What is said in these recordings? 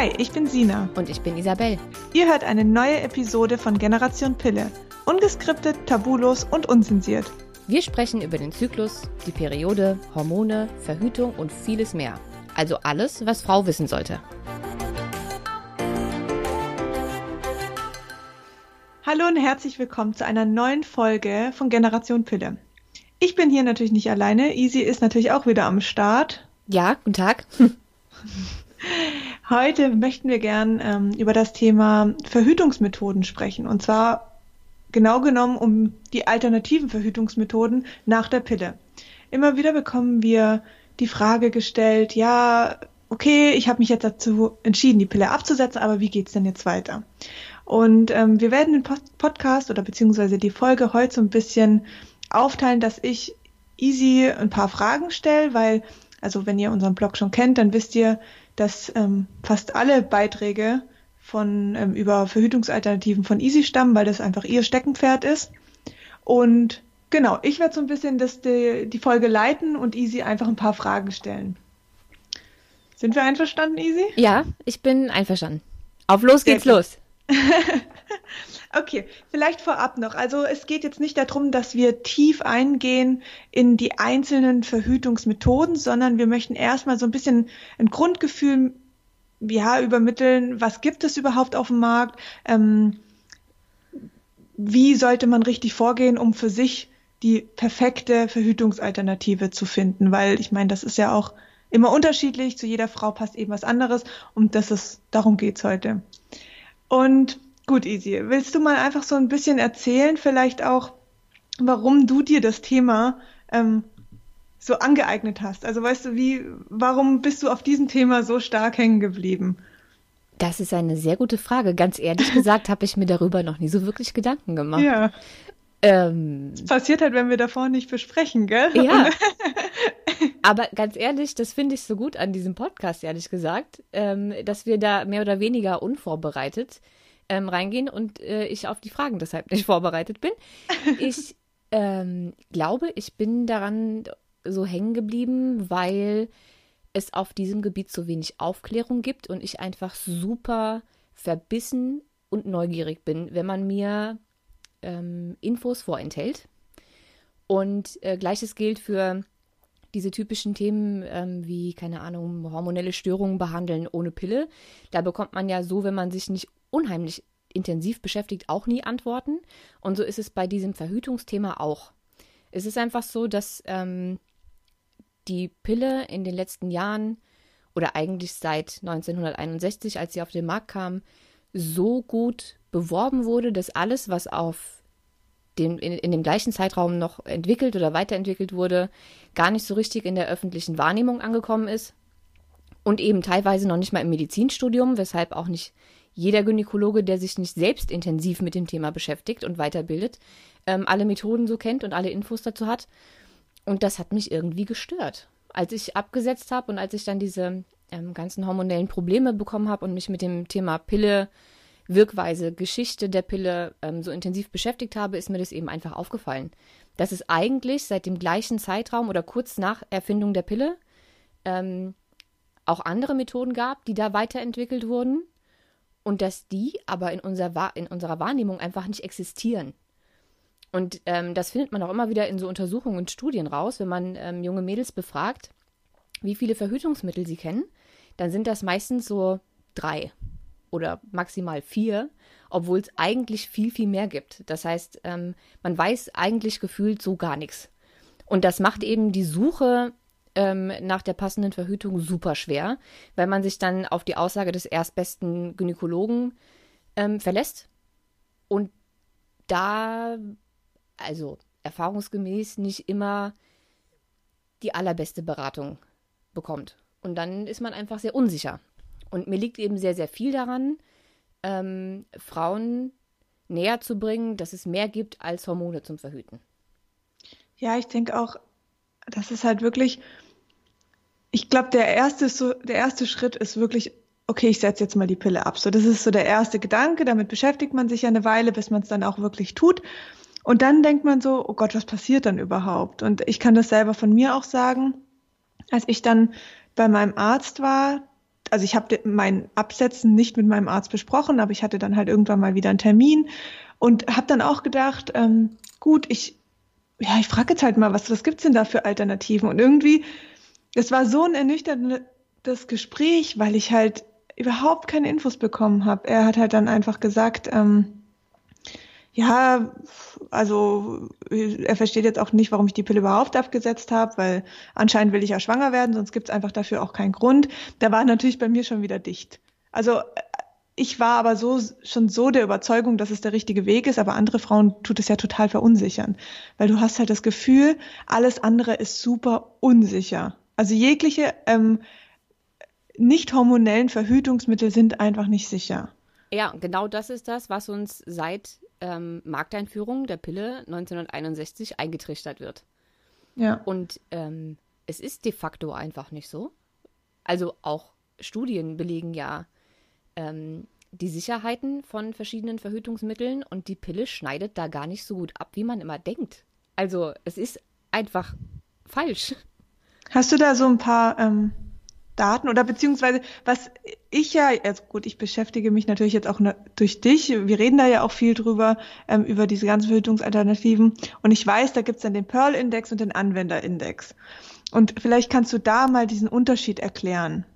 Hi, ich bin Sina. Und ich bin Isabel. Ihr hört eine neue Episode von Generation Pille. Ungeskriptet, tabulos und unzensiert. Wir sprechen über den Zyklus, die Periode, Hormone, Verhütung und vieles mehr. Also alles, was Frau wissen sollte. Hallo und herzlich willkommen zu einer neuen Folge von Generation Pille. Ich bin hier natürlich nicht alleine. Easy ist natürlich auch wieder am Start. Ja, guten Tag. Heute möchten wir gern ähm, über das Thema Verhütungsmethoden sprechen. Und zwar genau genommen um die alternativen Verhütungsmethoden nach der Pille. Immer wieder bekommen wir die Frage gestellt, ja, okay, ich habe mich jetzt dazu entschieden, die Pille abzusetzen, aber wie geht's denn jetzt weiter? Und ähm, wir werden den Podcast oder beziehungsweise die Folge heute so ein bisschen aufteilen, dass ich easy ein paar Fragen stelle, weil, also wenn ihr unseren Blog schon kennt, dann wisst ihr, dass ähm, fast alle Beiträge von ähm, über Verhütungsalternativen von Easy stammen, weil das einfach ihr Steckenpferd ist. Und genau, ich werde so ein bisschen das, die, die Folge leiten und Easy einfach ein paar Fragen stellen. Sind wir einverstanden, Easy? Ja, ich bin einverstanden. Auf los geht's los. Okay, vielleicht vorab noch. Also es geht jetzt nicht darum, dass wir tief eingehen in die einzelnen Verhütungsmethoden, sondern wir möchten erstmal so ein bisschen ein Grundgefühl ja, übermitteln, was gibt es überhaupt auf dem Markt, ähm, wie sollte man richtig vorgehen, um für sich die perfekte Verhütungsalternative zu finden, weil ich meine, das ist ja auch immer unterschiedlich, zu jeder Frau passt eben was anderes. Und das ist, darum geht's heute. Und Gut, Easy. Willst du mal einfach so ein bisschen erzählen, vielleicht auch, warum du dir das Thema ähm, so angeeignet hast? Also weißt du, wie, warum bist du auf diesem Thema so stark hängen geblieben? Das ist eine sehr gute Frage. Ganz ehrlich gesagt habe ich mir darüber noch nie so wirklich Gedanken gemacht. Ja. Ähm, das passiert halt, wenn wir davor nicht besprechen, gell? Ja. Aber ganz ehrlich, das finde ich so gut an diesem Podcast, ehrlich gesagt, ähm, dass wir da mehr oder weniger unvorbereitet ähm, reingehen und äh, ich auf die Fragen deshalb nicht vorbereitet bin. Ich ähm, glaube, ich bin daran so hängen geblieben, weil es auf diesem Gebiet so wenig Aufklärung gibt und ich einfach super verbissen und neugierig bin, wenn man mir ähm, Infos vorenthält. Und äh, gleiches gilt für diese typischen Themen ähm, wie, keine Ahnung, hormonelle Störungen behandeln ohne Pille. Da bekommt man ja so, wenn man sich nicht unheimlich intensiv beschäftigt, auch nie Antworten. Und so ist es bei diesem Verhütungsthema auch. Es ist einfach so, dass ähm, die Pille in den letzten Jahren oder eigentlich seit 1961, als sie auf den Markt kam, so gut beworben wurde, dass alles, was auf den, in, in dem gleichen Zeitraum noch entwickelt oder weiterentwickelt wurde, gar nicht so richtig in der öffentlichen Wahrnehmung angekommen ist. Und eben teilweise noch nicht mal im Medizinstudium, weshalb auch nicht jeder Gynäkologe, der sich nicht selbst intensiv mit dem Thema beschäftigt und weiterbildet, ähm, alle Methoden so kennt und alle Infos dazu hat. Und das hat mich irgendwie gestört. Als ich abgesetzt habe und als ich dann diese ähm, ganzen hormonellen Probleme bekommen habe und mich mit dem Thema Pille, Wirkweise, Geschichte der Pille ähm, so intensiv beschäftigt habe, ist mir das eben einfach aufgefallen. Dass es eigentlich seit dem gleichen Zeitraum oder kurz nach Erfindung der Pille ähm, auch andere Methoden gab, die da weiterentwickelt wurden und dass die aber in, unser, in unserer Wahrnehmung einfach nicht existieren. Und ähm, das findet man auch immer wieder in so Untersuchungen und Studien raus, wenn man ähm, junge Mädels befragt, wie viele Verhütungsmittel sie kennen, dann sind das meistens so drei oder maximal vier, obwohl es eigentlich viel, viel mehr gibt. Das heißt, ähm, man weiß eigentlich gefühlt so gar nichts. Und das macht eben die Suche ähm, nach der passenden Verhütung super schwer, weil man sich dann auf die Aussage des erstbesten Gynäkologen ähm, verlässt und da, also erfahrungsgemäß, nicht immer die allerbeste Beratung bekommt. Und dann ist man einfach sehr unsicher. Und mir liegt eben sehr, sehr viel daran, ähm, Frauen näher zu bringen, dass es mehr gibt als Hormone zum Verhüten. Ja, ich denke auch, das ist halt wirklich, ich glaube, der erste, so, der erste Schritt ist wirklich, okay, ich setze jetzt mal die Pille ab. So, das ist so der erste Gedanke, damit beschäftigt man sich ja eine Weile, bis man es dann auch wirklich tut. Und dann denkt man so, oh Gott, was passiert dann überhaupt? Und ich kann das selber von mir auch sagen, als ich dann bei meinem Arzt war, also ich habe mein Absetzen nicht mit meinem Arzt besprochen, aber ich hatte dann halt irgendwann mal wieder einen Termin und habe dann auch gedacht, ähm, gut, ich, ja, ich frage jetzt halt mal, was, was gibt's denn da für Alternativen? Und irgendwie, es war so ein ernüchterndes Gespräch, weil ich halt überhaupt keine Infos bekommen habe. Er hat halt dann einfach gesagt, ähm, ja, also er versteht jetzt auch nicht, warum ich die Pille überhaupt abgesetzt habe, weil anscheinend will ich ja schwanger werden, sonst gibt es einfach dafür auch keinen Grund. Da war natürlich bei mir schon wieder dicht. Also ich war aber so schon so der Überzeugung, dass es der richtige Weg ist, aber andere Frauen tut es ja total verunsichern, weil du hast halt das Gefühl, alles andere ist super unsicher. Also jegliche ähm, nicht hormonellen Verhütungsmittel sind einfach nicht sicher. Ja, genau das ist das, was uns seit ähm, Markteinführung der Pille 1961 eingetrichtert wird. Ja. Und ähm, es ist de facto einfach nicht so. Also auch Studien belegen ja ähm, die Sicherheiten von verschiedenen Verhütungsmitteln und die Pille schneidet da gar nicht so gut ab, wie man immer denkt. Also es ist einfach falsch. Hast du da so ein paar ähm, Daten oder beziehungsweise was ich ja, also gut, ich beschäftige mich natürlich jetzt auch ne, durch dich, wir reden da ja auch viel drüber, ähm, über diese ganzen Verhütungsalternativen und ich weiß, da gibt's dann den Pearl-Index und den Anwender-Index. Und vielleicht kannst du da mal diesen Unterschied erklären.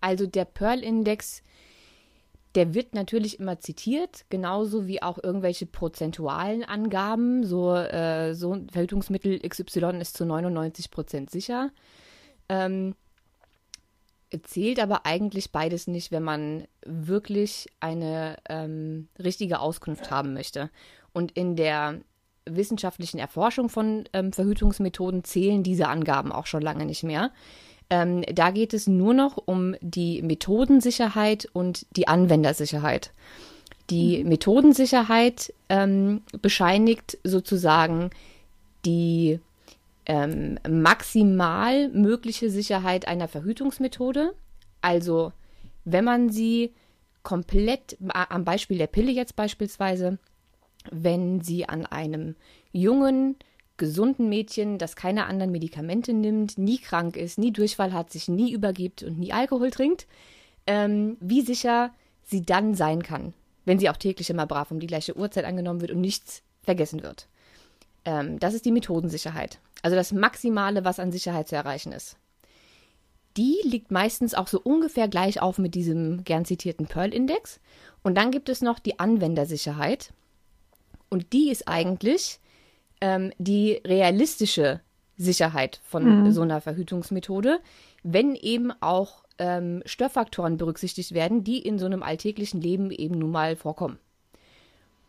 Also der Pearl-Index, der wird natürlich immer zitiert, genauso wie auch irgendwelche prozentualen Angaben. So, äh, so ein Verhütungsmittel XY ist zu 99 Prozent sicher. Ähm, zählt aber eigentlich beides nicht, wenn man wirklich eine ähm, richtige Auskunft haben möchte. Und in der wissenschaftlichen Erforschung von ähm, Verhütungsmethoden zählen diese Angaben auch schon lange nicht mehr. Ähm, da geht es nur noch um die Methodensicherheit und die Anwendersicherheit. Die mhm. Methodensicherheit ähm, bescheinigt sozusagen die ähm, maximal mögliche Sicherheit einer Verhütungsmethode. Also wenn man sie komplett, am Beispiel der Pille jetzt beispielsweise, wenn sie an einem jungen, gesunden Mädchen, das keine anderen Medikamente nimmt, nie krank ist, nie Durchfall hat, sich nie übergibt und nie Alkohol trinkt, ähm, wie sicher sie dann sein kann, wenn sie auch täglich immer brav um die gleiche Uhrzeit angenommen wird und nichts vergessen wird. Ähm, das ist die Methodensicherheit. Also das Maximale, was an Sicherheit zu erreichen ist. Die liegt meistens auch so ungefähr gleich auf mit diesem gern zitierten Pearl-Index. Und dann gibt es noch die Anwendersicherheit. Und die ist eigentlich ähm, die realistische Sicherheit von mhm. so einer Verhütungsmethode, wenn eben auch ähm, Störfaktoren berücksichtigt werden, die in so einem alltäglichen Leben eben nun mal vorkommen.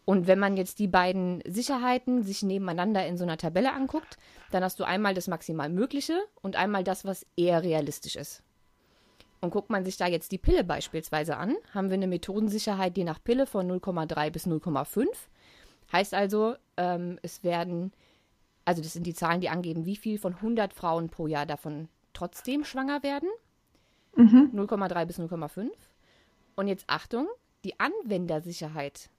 Und wenn man jetzt die beiden Sicherheiten sich nebeneinander in so einer Tabelle anguckt, dann hast du einmal das maximal Mögliche und einmal das, was eher realistisch ist. Und guckt man sich da jetzt die Pille beispielsweise an, haben wir eine Methodensicherheit je nach Pille von 0,3 bis 0,5. Heißt also, ähm, es werden, also das sind die Zahlen, die angeben, wie viel von 100 Frauen pro Jahr davon trotzdem schwanger werden. Mhm. 0,3 bis 0,5. Und jetzt Achtung, die Anwendersicherheit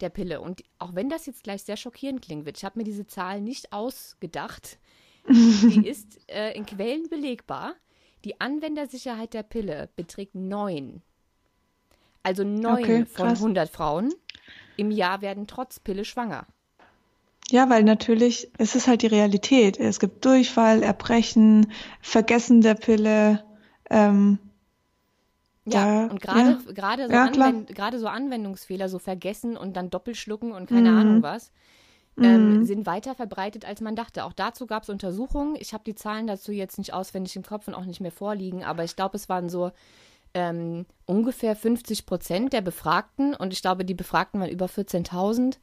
der Pille. Und auch wenn das jetzt gleich sehr schockierend klingen wird, ich habe mir diese Zahl nicht ausgedacht. Die ist äh, in Quellen belegbar. Die Anwendersicherheit der Pille beträgt 9. Also 9 okay, von 100 Frauen im Jahr werden trotz Pille schwanger. Ja, weil natürlich es ist halt die Realität. Es gibt Durchfall, Erbrechen, Vergessen der Pille. Ähm, ja, und gerade ja. gerade so, ja, Anwend so Anwendungsfehler, so vergessen und dann doppelschlucken und keine mhm. Ahnung was, ähm, mhm. sind weiter verbreitet, als man dachte. Auch dazu gab es Untersuchungen. Ich habe die Zahlen dazu jetzt nicht auswendig im Kopf und auch nicht mehr vorliegen, aber ich glaube, es waren so ähm, ungefähr 50 Prozent der Befragten, und ich glaube, die Befragten waren über 14.000,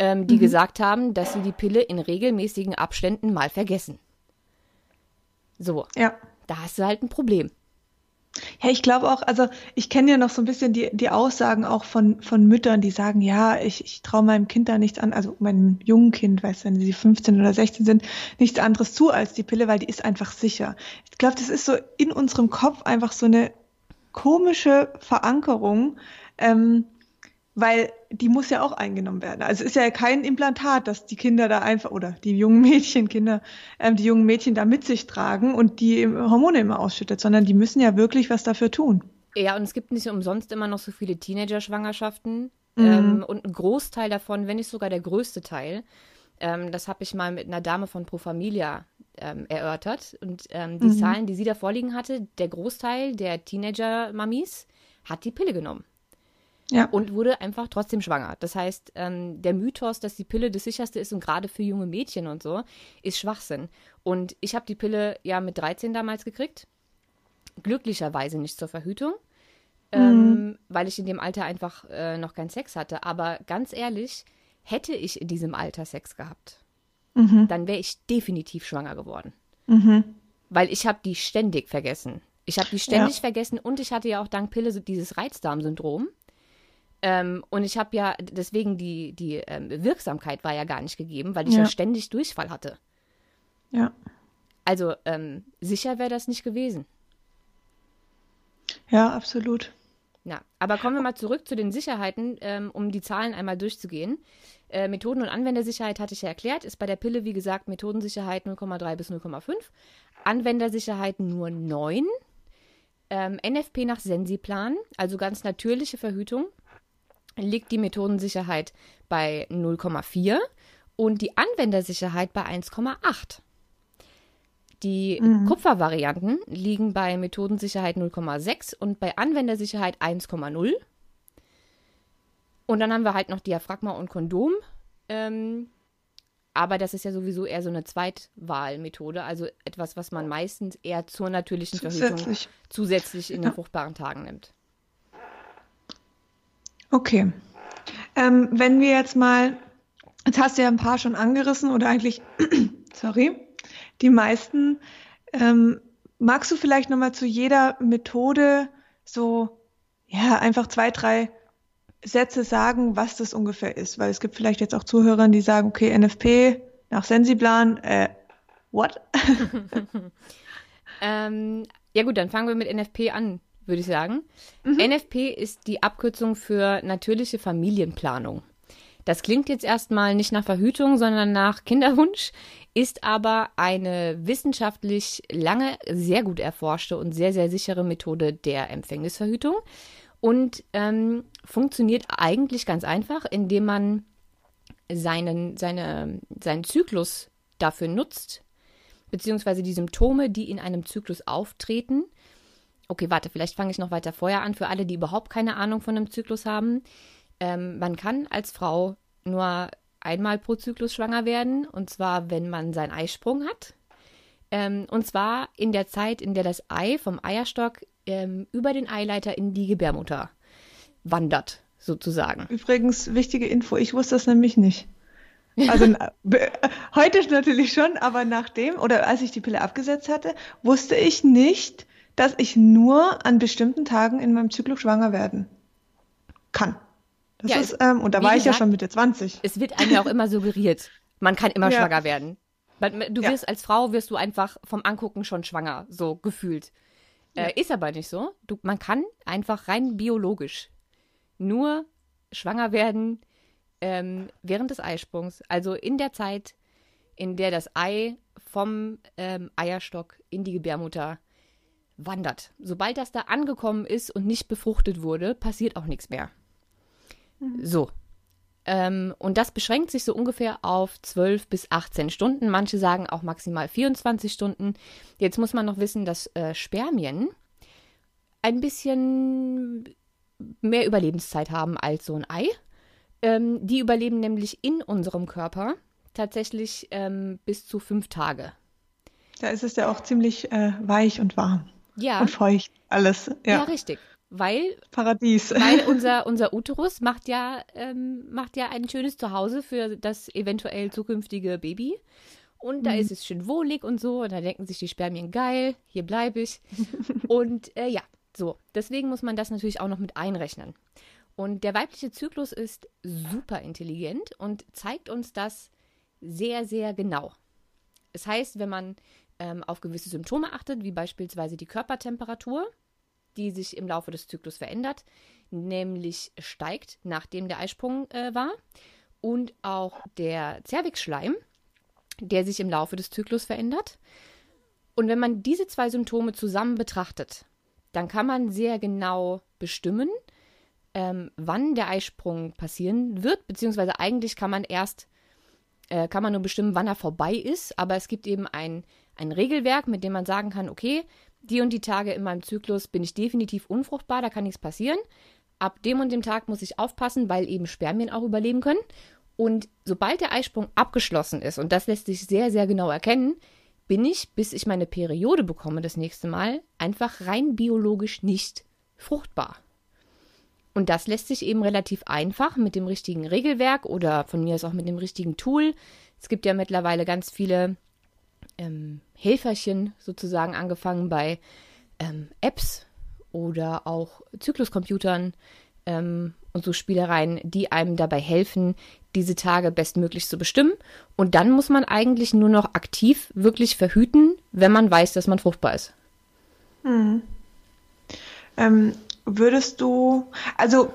ähm, die mhm. gesagt haben, dass sie die Pille in regelmäßigen Abständen mal vergessen. So. Ja. Da hast du halt ein Problem. Ja, ich glaube auch, also ich kenne ja noch so ein bisschen die, die Aussagen auch von, von Müttern, die sagen, ja, ich, ich traue meinem Kind da nichts an, also meinem jungen Kind, weißt du, wenn sie 15 oder 16 sind, nichts anderes zu als die Pille, weil die ist einfach sicher. Ich glaube, das ist so in unserem Kopf einfach so eine komische Verankerung, ähm, weil die muss ja auch eingenommen werden. Also es ist ja kein Implantat, dass die Kinder da einfach oder die jungen Mädchen, Kinder, ähm, die jungen Mädchen da mit sich tragen und die Hormone immer ausschüttet, sondern die müssen ja wirklich was dafür tun. Ja, und es gibt nicht umsonst immer noch so viele Teenager-Schwangerschaften. Mhm. Ähm, und ein Großteil davon, wenn nicht sogar der größte Teil, ähm, das habe ich mal mit einer Dame von Pro Familia ähm, erörtert. Und ähm, die mhm. Zahlen, die sie da vorliegen hatte, der Großteil der Teenager-Mamis hat die Pille genommen. Ja. Und wurde einfach trotzdem schwanger. Das heißt, ähm, der Mythos, dass die Pille das sicherste ist und gerade für junge Mädchen und so, ist Schwachsinn. Und ich habe die Pille ja mit 13 damals gekriegt. Glücklicherweise nicht zur Verhütung, mhm. ähm, weil ich in dem Alter einfach äh, noch keinen Sex hatte. Aber ganz ehrlich, hätte ich in diesem Alter Sex gehabt, mhm. dann wäre ich definitiv schwanger geworden. Mhm. Weil ich habe die ständig vergessen. Ich habe die ständig ja. vergessen und ich hatte ja auch dank Pille so dieses Reizdarmsyndrom. Ähm, und ich habe ja, deswegen die, die ähm, Wirksamkeit war ja gar nicht gegeben, weil ich ja, ja ständig Durchfall hatte. Ja. Also ähm, sicher wäre das nicht gewesen. Ja, absolut. Ja, aber kommen wir mal zurück zu den Sicherheiten, ähm, um die Zahlen einmal durchzugehen. Äh, Methoden- und Anwendersicherheit hatte ich ja erklärt, ist bei der Pille, wie gesagt, Methodensicherheit 0,3 bis 0,5, Anwendersicherheit nur 9, ähm, NFP nach Sensiplan, also ganz natürliche Verhütung, liegt die Methodensicherheit bei 0,4 und die Anwendersicherheit bei 1,8. Die mhm. Kupfervarianten liegen bei Methodensicherheit 0,6 und bei Anwendersicherheit 1,0. Und dann haben wir halt noch Diaphragma und Kondom. Ähm, aber das ist ja sowieso eher so eine Zweitwahlmethode, also etwas, was man meistens eher zur natürlichen zusätzlich. Verhütung zusätzlich in ja. den fruchtbaren Tagen nimmt. Okay. Ähm, wenn wir jetzt mal, jetzt hast du ja ein paar schon angerissen oder eigentlich, sorry, die meisten. Ähm, magst du vielleicht nochmal zu jeder Methode so, ja, einfach zwei, drei Sätze sagen, was das ungefähr ist? Weil es gibt vielleicht jetzt auch Zuhörer, die sagen, okay, NFP nach Sensiplan, äh, what? ähm, ja gut, dann fangen wir mit NFP an würde ich sagen. Mhm. NFP ist die Abkürzung für natürliche Familienplanung. Das klingt jetzt erstmal nicht nach Verhütung, sondern nach Kinderwunsch, ist aber eine wissenschaftlich lange sehr gut erforschte und sehr, sehr sichere Methode der Empfängnisverhütung und ähm, funktioniert eigentlich ganz einfach, indem man seinen, seine, seinen Zyklus dafür nutzt, beziehungsweise die Symptome, die in einem Zyklus auftreten, Okay, warte, vielleicht fange ich noch weiter vorher an. Für alle, die überhaupt keine Ahnung von einem Zyklus haben. Ähm, man kann als Frau nur einmal pro Zyklus schwanger werden. Und zwar, wenn man seinen Eisprung hat. Ähm, und zwar in der Zeit, in der das Ei vom Eierstock ähm, über den Eileiter in die Gebärmutter wandert, sozusagen. Übrigens, wichtige Info, ich wusste das nämlich nicht. Also heute natürlich schon, aber nachdem oder als ich die Pille abgesetzt hatte, wusste ich nicht, dass ich nur an bestimmten Tagen in meinem Zyklus schwanger werden kann. Das ja, ist, ähm, und da war gesagt, ich ja schon Mitte 20. Es wird einem ja auch immer suggeriert, man kann immer ja. schwanger werden. Du wirst ja. als Frau, wirst du einfach vom Angucken schon schwanger, so gefühlt. Äh, ist aber nicht so. Du, man kann einfach rein biologisch nur schwanger werden ähm, während des Eisprungs. Also in der Zeit, in der das Ei vom ähm, Eierstock in die Gebärmutter wandert. Sobald das da angekommen ist und nicht befruchtet wurde, passiert auch nichts mehr. Mhm. So. Ähm, und das beschränkt sich so ungefähr auf 12 bis 18 Stunden. Manche sagen auch maximal 24 Stunden. Jetzt muss man noch wissen, dass äh, Spermien ein bisschen mehr Überlebenszeit haben als so ein Ei. Ähm, die überleben nämlich in unserem Körper tatsächlich ähm, bis zu fünf Tage. Da ist es ja auch ziemlich äh, weich und warm. Ja. Und feucht, alles. Ja, ja richtig. Weil, Paradies. Weil unser, unser Uterus macht ja, ähm, macht ja ein schönes Zuhause für das eventuell zukünftige Baby. Und da mhm. ist es schön wohlig und so. Und da denken sich die Spermien, geil, hier bleibe ich. und äh, ja, so. Deswegen muss man das natürlich auch noch mit einrechnen. Und der weibliche Zyklus ist super intelligent und zeigt uns das sehr, sehr genau. Das heißt, wenn man ähm, auf gewisse Symptome achtet, wie beispielsweise die Körpertemperatur, die sich im Laufe des Zyklus verändert, nämlich steigt, nachdem der Eisprung äh, war, und auch der Zervixschleim, der sich im Laufe des Zyklus verändert. Und wenn man diese zwei Symptome zusammen betrachtet, dann kann man sehr genau bestimmen, ähm, wann der Eisprung passieren wird, beziehungsweise eigentlich kann man erst, äh, kann man nur bestimmen, wann er vorbei ist, aber es gibt eben ein, ein Regelwerk, mit dem man sagen kann, okay, die und die Tage in meinem Zyklus bin ich definitiv unfruchtbar, da kann nichts passieren. Ab dem und dem Tag muss ich aufpassen, weil eben Spermien auch überleben können. Und sobald der Eisprung abgeschlossen ist, und das lässt sich sehr, sehr genau erkennen, bin ich, bis ich meine Periode bekomme das nächste Mal, einfach rein biologisch nicht fruchtbar. Und das lässt sich eben relativ einfach mit dem richtigen Regelwerk oder von mir aus auch mit dem richtigen Tool. Es gibt ja mittlerweile ganz viele ähm, Helferchen sozusagen angefangen bei ähm, Apps oder auch Zykluscomputern ähm, und so Spielereien, die einem dabei helfen, diese Tage bestmöglich zu bestimmen. Und dann muss man eigentlich nur noch aktiv wirklich verhüten, wenn man weiß, dass man fruchtbar ist. Hm. Ähm, würdest du, also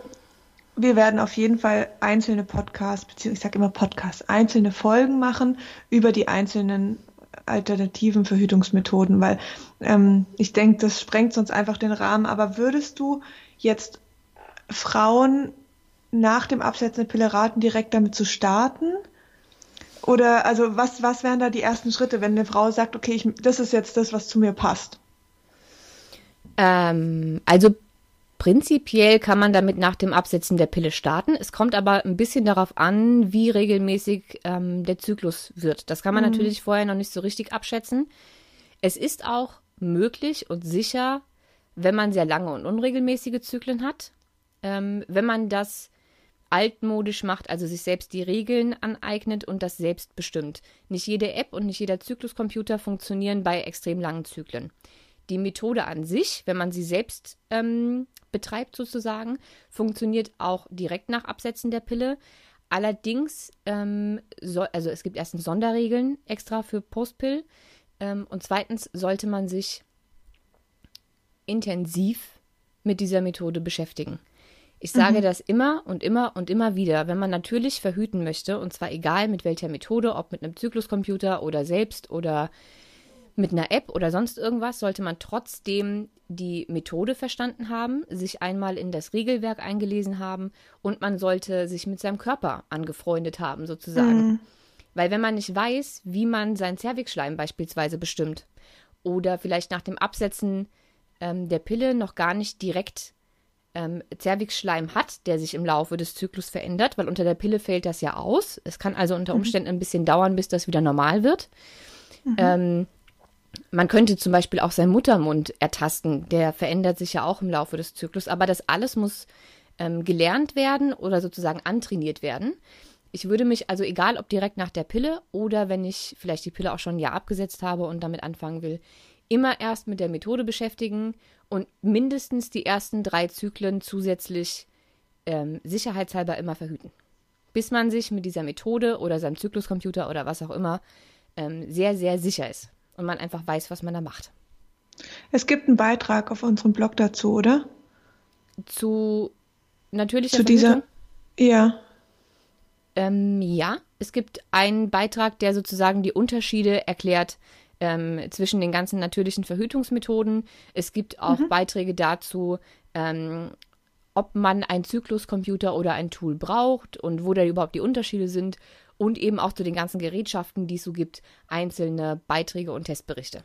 wir werden auf jeden Fall einzelne Podcasts, beziehungsweise ich sage immer Podcasts, einzelne Folgen machen über die einzelnen alternativen Verhütungsmethoden, weil ähm, ich denke, das sprengt sonst einfach den Rahmen. Aber würdest du jetzt Frauen nach dem Absetzen der Pille raten, direkt damit zu starten? Oder also was, was wären da die ersten Schritte, wenn eine Frau sagt, okay, ich, das ist jetzt das, was zu mir passt? Ähm, also prinzipiell kann man damit nach dem Absetzen der Pille starten. Es kommt aber ein bisschen darauf an, wie regelmäßig ähm, der Zyklus wird. Das kann man mhm. natürlich vorher noch nicht so richtig abschätzen. Es ist auch möglich und sicher, wenn man sehr lange und unregelmäßige Zyklen hat. Ähm, wenn man das altmodisch macht, also sich selbst die Regeln aneignet und das selbst bestimmt. Nicht jede App und nicht jeder Zykluscomputer funktionieren bei extrem langen Zyklen. Die Methode an sich, wenn man sie selbst ähm, betreibt sozusagen, funktioniert auch direkt nach Absetzen der Pille. Allerdings, ähm, so, also es gibt erstens Sonderregeln extra für Postpill ähm, und zweitens sollte man sich intensiv mit dieser Methode beschäftigen. Ich sage mhm. das immer und immer und immer wieder, wenn man natürlich verhüten möchte, und zwar egal mit welcher Methode, ob mit einem Zykluscomputer oder selbst oder mit einer App oder sonst irgendwas, sollte man trotzdem die Methode verstanden haben, sich einmal in das Regelwerk eingelesen haben und man sollte sich mit seinem Körper angefreundet haben, sozusagen. Mhm. Weil wenn man nicht weiß, wie man seinen Zervixschleim beispielsweise bestimmt oder vielleicht nach dem Absetzen ähm, der Pille noch gar nicht direkt ähm, Zervixschleim hat, der sich im Laufe des Zyklus verändert, weil unter der Pille fällt das ja aus. Es kann also unter mhm. Umständen ein bisschen dauern, bis das wieder normal wird. Mhm. Ähm, man könnte zum Beispiel auch seinen Muttermund ertasten, der verändert sich ja auch im Laufe des Zyklus, aber das alles muss ähm, gelernt werden oder sozusagen antrainiert werden. Ich würde mich also, egal ob direkt nach der Pille oder wenn ich vielleicht die Pille auch schon ein Jahr abgesetzt habe und damit anfangen will, immer erst mit der Methode beschäftigen und mindestens die ersten drei Zyklen zusätzlich ähm, sicherheitshalber immer verhüten. Bis man sich mit dieser Methode oder seinem Zykluscomputer oder was auch immer ähm, sehr, sehr sicher ist und man einfach weiß, was man da macht. Es gibt einen Beitrag auf unserem Blog dazu, oder? Zu natürlicher Zu dieser, ja. Ähm, ja, es gibt einen Beitrag, der sozusagen die Unterschiede erklärt ähm, zwischen den ganzen natürlichen Verhütungsmethoden. Es gibt auch mhm. Beiträge dazu, ähm, ob man einen Zykluscomputer oder ein Tool braucht und wo da überhaupt die Unterschiede sind und eben auch zu den ganzen Gerätschaften, die es so gibt, einzelne Beiträge und Testberichte.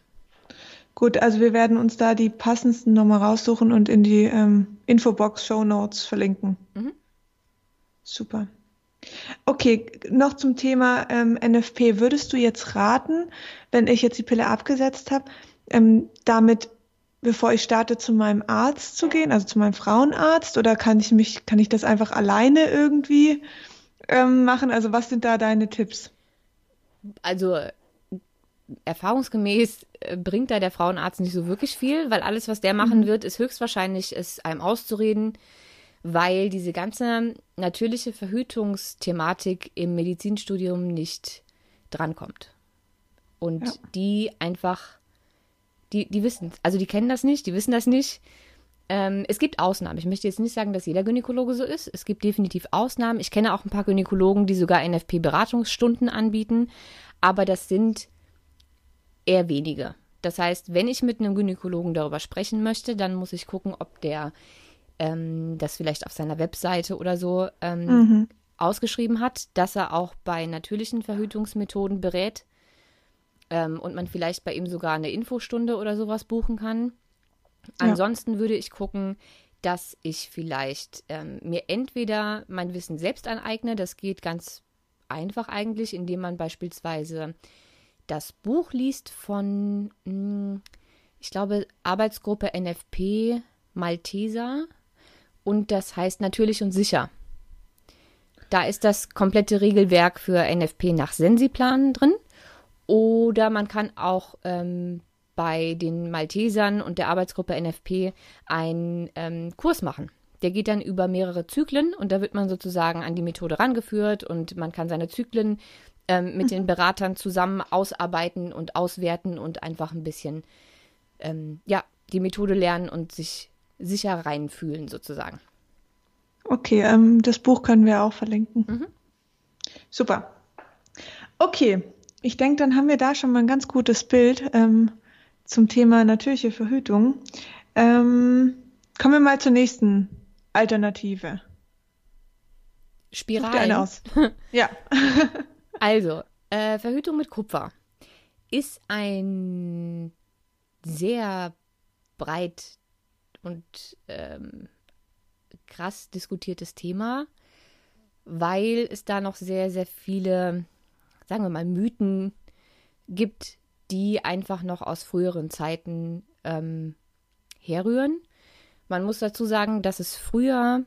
Gut, also wir werden uns da die passendsten nochmal raussuchen und in die ähm, Infobox Show Notes verlinken. Mhm. Super. Okay, noch zum Thema ähm, NFP. Würdest du jetzt raten, wenn ich jetzt die Pille abgesetzt habe, ähm, damit, bevor ich starte, zu meinem Arzt zu gehen, also zu meinem Frauenarzt, oder kann ich mich, kann ich das einfach alleine irgendwie ähm, machen? Also was sind da deine Tipps? Also erfahrungsgemäß äh, bringt da der Frauenarzt nicht so wirklich viel, weil alles, was der machen mhm. wird, ist höchstwahrscheinlich, es einem auszureden, weil diese ganze natürliche Verhütungsthematik im Medizinstudium nicht drankommt. Und ja. die einfach, die, die wissen, also die kennen das nicht, die wissen das nicht. Ähm, es gibt Ausnahmen. Ich möchte jetzt nicht sagen, dass jeder Gynäkologe so ist. Es gibt definitiv Ausnahmen. Ich kenne auch ein paar Gynäkologen, die sogar NFP-Beratungsstunden anbieten, aber das sind eher wenige. Das heißt, wenn ich mit einem Gynäkologen darüber sprechen möchte, dann muss ich gucken, ob der ähm, das vielleicht auf seiner Webseite oder so ähm, mhm. ausgeschrieben hat, dass er auch bei natürlichen Verhütungsmethoden berät ähm, und man vielleicht bei ihm sogar eine Infostunde oder sowas buchen kann. Ja. Ansonsten würde ich gucken, dass ich vielleicht ähm, mir entweder mein Wissen selbst aneigne, das geht ganz einfach eigentlich, indem man beispielsweise das Buch liest von, hm, ich glaube, Arbeitsgruppe NFP Malteser und das heißt natürlich und sicher. Da ist das komplette Regelwerk für NFP nach Sensiplan drin. Oder man kann auch ähm, bei den Maltesern und der Arbeitsgruppe NFP einen ähm, Kurs machen. Der geht dann über mehrere Zyklen und da wird man sozusagen an die Methode rangeführt und man kann seine Zyklen ähm, mit den mhm. Beratern zusammen ausarbeiten und auswerten und einfach ein bisschen ähm, ja, die Methode lernen und sich sicher reinfühlen sozusagen. Okay, ähm, das Buch können wir auch verlinken. Mhm. Super. Okay, ich denke, dann haben wir da schon mal ein ganz gutes Bild ähm, zum Thema natürliche Verhütung. Ähm, kommen wir mal zur nächsten Alternative. Spiralen. Aus. ja. also, äh, Verhütung mit Kupfer ist ein sehr breit und ähm, krass diskutiertes Thema, weil es da noch sehr, sehr viele sagen wir mal, Mythen gibt, die einfach noch aus früheren Zeiten ähm, herrühren. Man muss dazu sagen, dass es früher,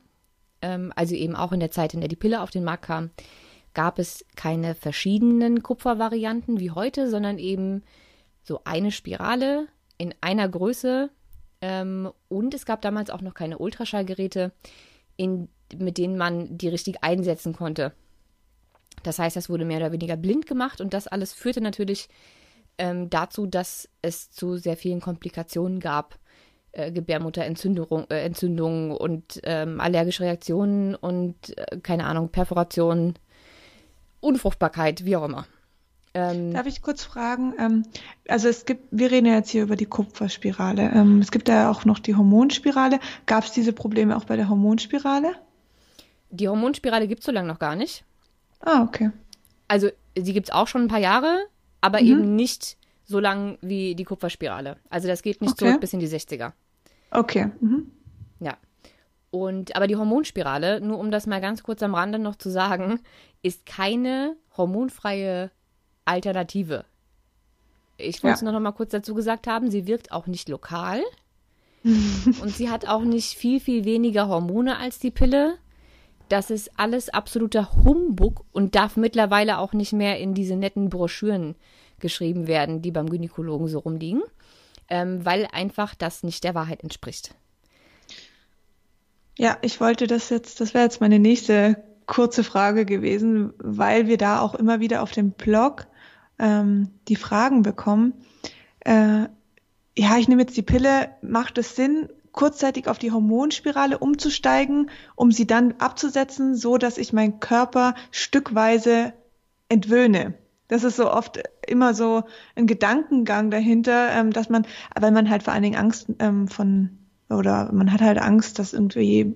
ähm, also eben auch in der Zeit, in der die Pille auf den Markt kam, gab es keine verschiedenen Kupfervarianten wie heute, sondern eben so eine Spirale in einer Größe. Ähm, und es gab damals auch noch keine Ultraschallgeräte, in, mit denen man die richtig einsetzen konnte. Das heißt, das wurde mehr oder weniger blind gemacht und das alles führte natürlich ähm, dazu, dass es zu sehr vielen Komplikationen gab. Äh, Gebärmutterentzündungen äh, und ähm, allergische Reaktionen und äh, keine Ahnung, Perforationen, Unfruchtbarkeit, wie auch immer. Ähm, Darf ich kurz fragen? Ähm, also es gibt, wir reden ja jetzt hier über die Kupferspirale. Ähm, es gibt ja auch noch die Hormonspirale. Gab es diese Probleme auch bei der Hormonspirale? Die Hormonspirale gibt es so lange noch gar nicht. Ah, okay. Also, sie gibt es auch schon ein paar Jahre, aber mhm. eben nicht so lang wie die Kupferspirale. Also, das geht nicht okay. zurück bis in die 60er. Okay. Mhm. Ja. Und, aber die Hormonspirale, nur um das mal ganz kurz am Rande noch zu sagen, ist keine hormonfreie Alternative. Ich wollte es ja. noch mal kurz dazu gesagt haben, sie wirkt auch nicht lokal. und sie hat auch nicht viel, viel weniger Hormone als die Pille das ist alles absoluter Humbug und darf mittlerweile auch nicht mehr in diese netten Broschüren geschrieben werden, die beim Gynäkologen so rumliegen, ähm, weil einfach das nicht der Wahrheit entspricht. Ja, ich wollte das jetzt, das wäre jetzt meine nächste kurze Frage gewesen, weil wir da auch immer wieder auf dem Blog ähm, die Fragen bekommen. Äh, ja, ich nehme jetzt die Pille, macht es Sinn? Kurzzeitig auf die Hormonspirale umzusteigen, um sie dann abzusetzen, so dass ich meinen Körper stückweise entwöhne. Das ist so oft immer so ein Gedankengang dahinter, ähm, dass man, weil man halt vor allen Dingen Angst ähm, von oder man hat halt Angst, dass irgendwie